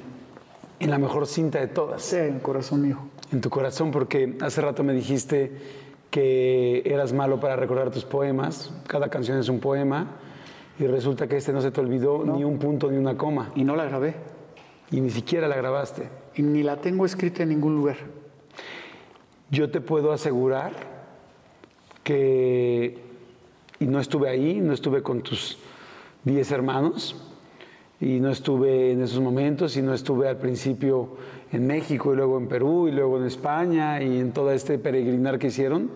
en la mejor cinta de todas. Sí, en corazón mío. En tu corazón, porque hace rato me dijiste que eras malo para recordar tus poemas, cada canción es un poema, y resulta que este no se te olvidó ni un punto ni una coma. Y no la grabé. Y ni siquiera la grabaste. Y ni la tengo escrita en ningún lugar. Yo te puedo asegurar que, y no estuve ahí, no estuve con tus diez hermanos, y no estuve en esos momentos, y no estuve al principio en México y luego en Perú y luego en España y en todo este peregrinar que hicieron,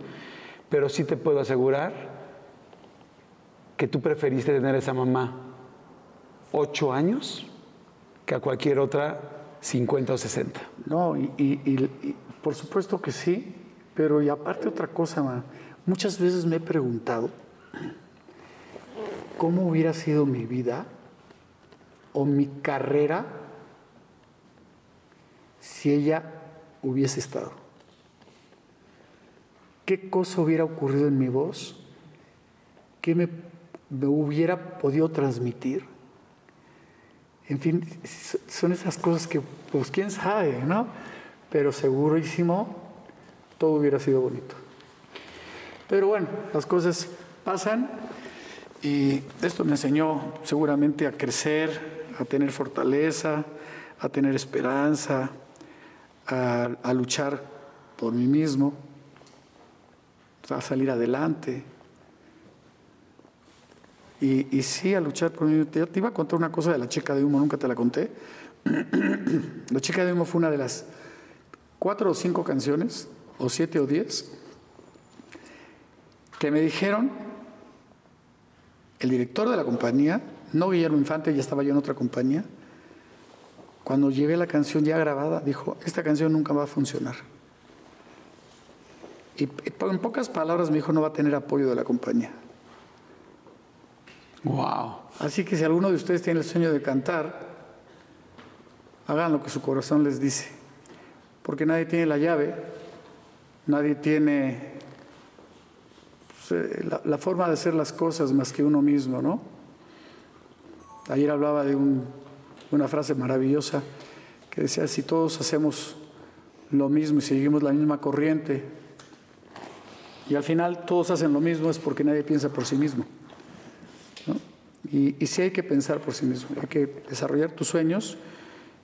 pero sí te puedo asegurar que tú preferiste tener a esa mamá ocho años que a cualquier otra 50 o 60. No, y, por supuesto que sí, pero y aparte otra cosa, muchas veces me he preguntado cómo hubiera sido mi vida o mi carrera si ella hubiese estado? ¿Qué cosa hubiera ocurrido en mi voz? ¿Qué me, hubiera podido transmitir? En fin, son esas cosas que, pues quién sabe, ¿no? Pero segurísimo, todo hubiera sido bonito. Pero bueno, las cosas pasan y esto me enseñó seguramente a crecer, a tener fortaleza, a tener esperanza, a, luchar por mí mismo, a salir adelante. Y, sí, a luchar por mí. Te, te iba a contar una cosa de la chica de humo, nunca te la conté. la chica de humo fue una de las cuatro o cinco canciones, o siete o diez, que me dijeron, el director de la compañía no Guillermo Infante, ya estaba yo en otra compañía. Cuando llevé la canción ya grabada, dijo, esta canción nunca va a funcionar. Y en pocas palabras me dijo, no va a tener apoyo de la compañía. Wow. Así que si alguno de ustedes tiene el sueño de cantar, hagan lo que su corazón les dice. Porque nadie tiene la llave, nadie tiene pues, eh, la, forma de hacer las cosas más que uno mismo, ¿no? Ayer hablaba de un, una frase maravillosa que decía, si todos hacemos lo mismo y seguimos la misma corriente, y al final todos hacen lo mismo, es porque nadie piensa por sí mismo. Y, y sí hay que pensar por sí mismo, hay que desarrollar tus sueños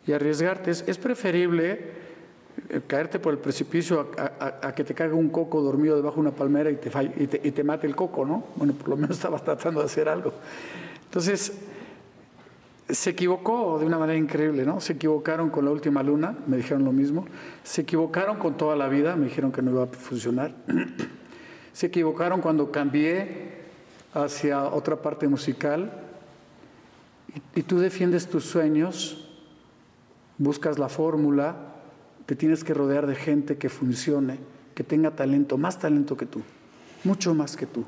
y arriesgarte. Es, es preferible eh, caerte por el precipicio a, a, a, que te caiga un coco dormido debajo de una palmera y te, falle, y, te, y te mate el coco, ¿no? Bueno, por lo menos estabas tratando de hacer algo. Entonces, se equivocó de una manera increíble, ¿no? Se equivocaron con la última luna, me dijeron lo mismo. Se equivocaron con toda la vida, me dijeron que no iba a funcionar. Se equivocaron cuando cambié hacia otra parte musical. Y, tú defiendes tus sueños, buscas la fórmula, te tienes que rodear de gente que funcione, que tenga talento, más talento que tú, mucho más que tú,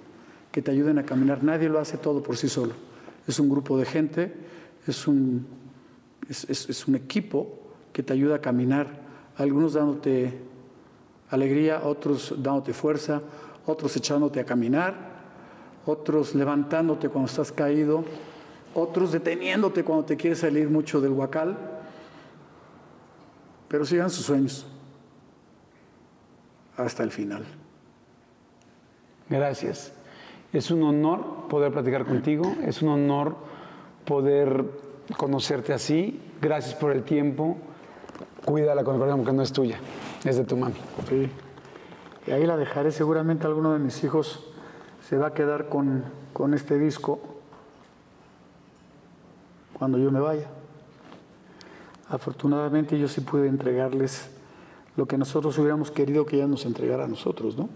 que te ayuden a caminar. Nadie lo hace todo por sí solo. Es un grupo de gente es un, es, es, es un equipo que te ayuda a caminar, algunos dándote alegría, otros dándote fuerza, otros echándote a caminar, otros levantándote cuando estás caído, otros deteniéndote cuando te quieres salir mucho del huacal, pero sigan sus sueños hasta el final. Gracias. Es un honor poder platicar contigo, es un honor poder conocerte así. Gracias por el tiempo. Cuídala con el corazón porque no es tuya, es de tu mami. Sí. Y ahí la dejaré. Seguramente alguno de mis hijos se va a quedar con, con este disco cuando yo me vaya. Afortunadamente yo sí pude entregarles lo que nosotros hubiéramos querido que ella nos entregara a nosotros, ¿no?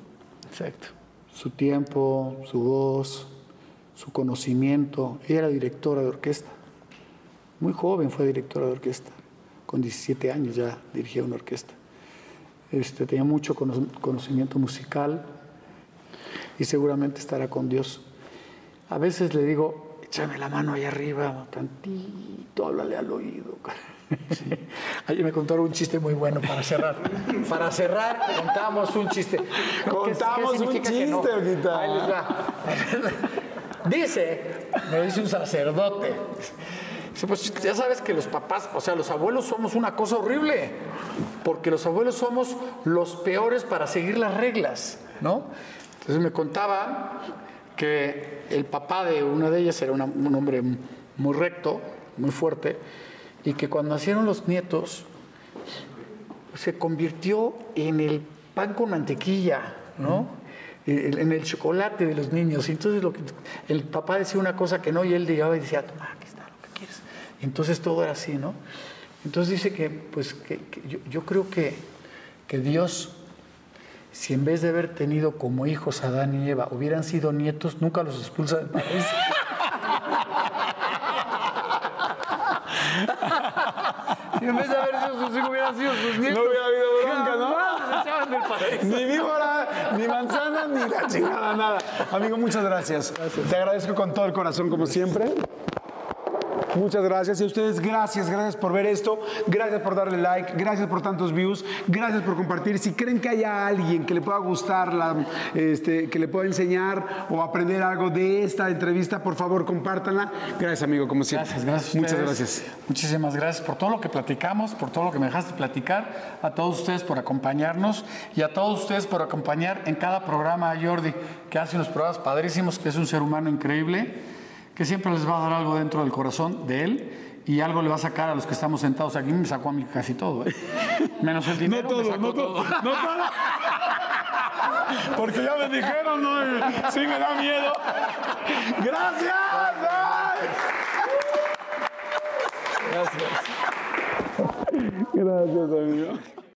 Exacto. Su tiempo, su voz, su conocimiento. Ella era directora de orquesta. Muy joven fue directora de orquesta. Con 17 años ya dirigía una orquesta. Este, tenía mucho conocimiento musical y seguramente estará con Dios. A veces le digo, échame la mano ahí arriba, tantito, háblale al oído. Sí. Ayer me contaron un chiste muy bueno para cerrar. Para cerrar, contamos un chiste. Contamos ¿Qué, qué un chiste, no? Ahí les va. Dice, me dice un sacerdote, dice, pues ya sabes que los papás, o sea, los abuelos somos una cosa horrible, porque los abuelos somos los peores para seguir las reglas, ¿no? Entonces me contaba que el papá de una de ellas era una, un hombre muy recto, muy fuerte, y que cuando nacieron los nietos se convirtió en el pan con mantequilla, ¿no? Mm en el chocolate de los niños. Entonces lo que, el papá decía una cosa que no y él llegaba y decía, toma, aquí está lo que quieres. Entonces todo era así, ¿no? Entonces dice que, pues, que, que yo, yo, creo que, que Dios, si en vez de haber tenido como hijos a Adán y Eva hubieran sido nietos, nunca los expulsa del país. si en vez de haber sido sus hijos hubieran sido sus nietos, no hubiera habido bronca, ¿no? echaban del país. Ni víbora, ni manzana, ni la chingada, nada. Amigo, muchas gracias. gracias. Te agradezco con todo el corazón, como siempre. Muchas gracias. Y a ustedes, gracias, gracias por ver esto. Gracias por darle like. Gracias por tantos views. Gracias por compartir. Si creen que haya alguien que le pueda gustar, la, este, que le pueda enseñar o aprender algo de esta entrevista, por favor, compártanla. Gracias, amigo, como siempre. Gracias, gracias. Muchas gracias. Muchísimas gracias por todo lo que platicamos, por todo lo que me dejaste platicar. A todos ustedes por acompañarnos y a todos ustedes por acompañar en cada programa a Jordi, que hace unos programas padrísimos, que es un ser humano increíble que siempre les va a dar algo dentro del corazón de él y algo le va a sacar a los que estamos sentados aquí. Me sacó a mí casi todo, ¿eh? menos el dinero. No todo, me sacó no todo, todo. no todo. Porque ya me dijeron, ¿no? Sí me da miedo. Gracias. Gracias. Gracias, amigo.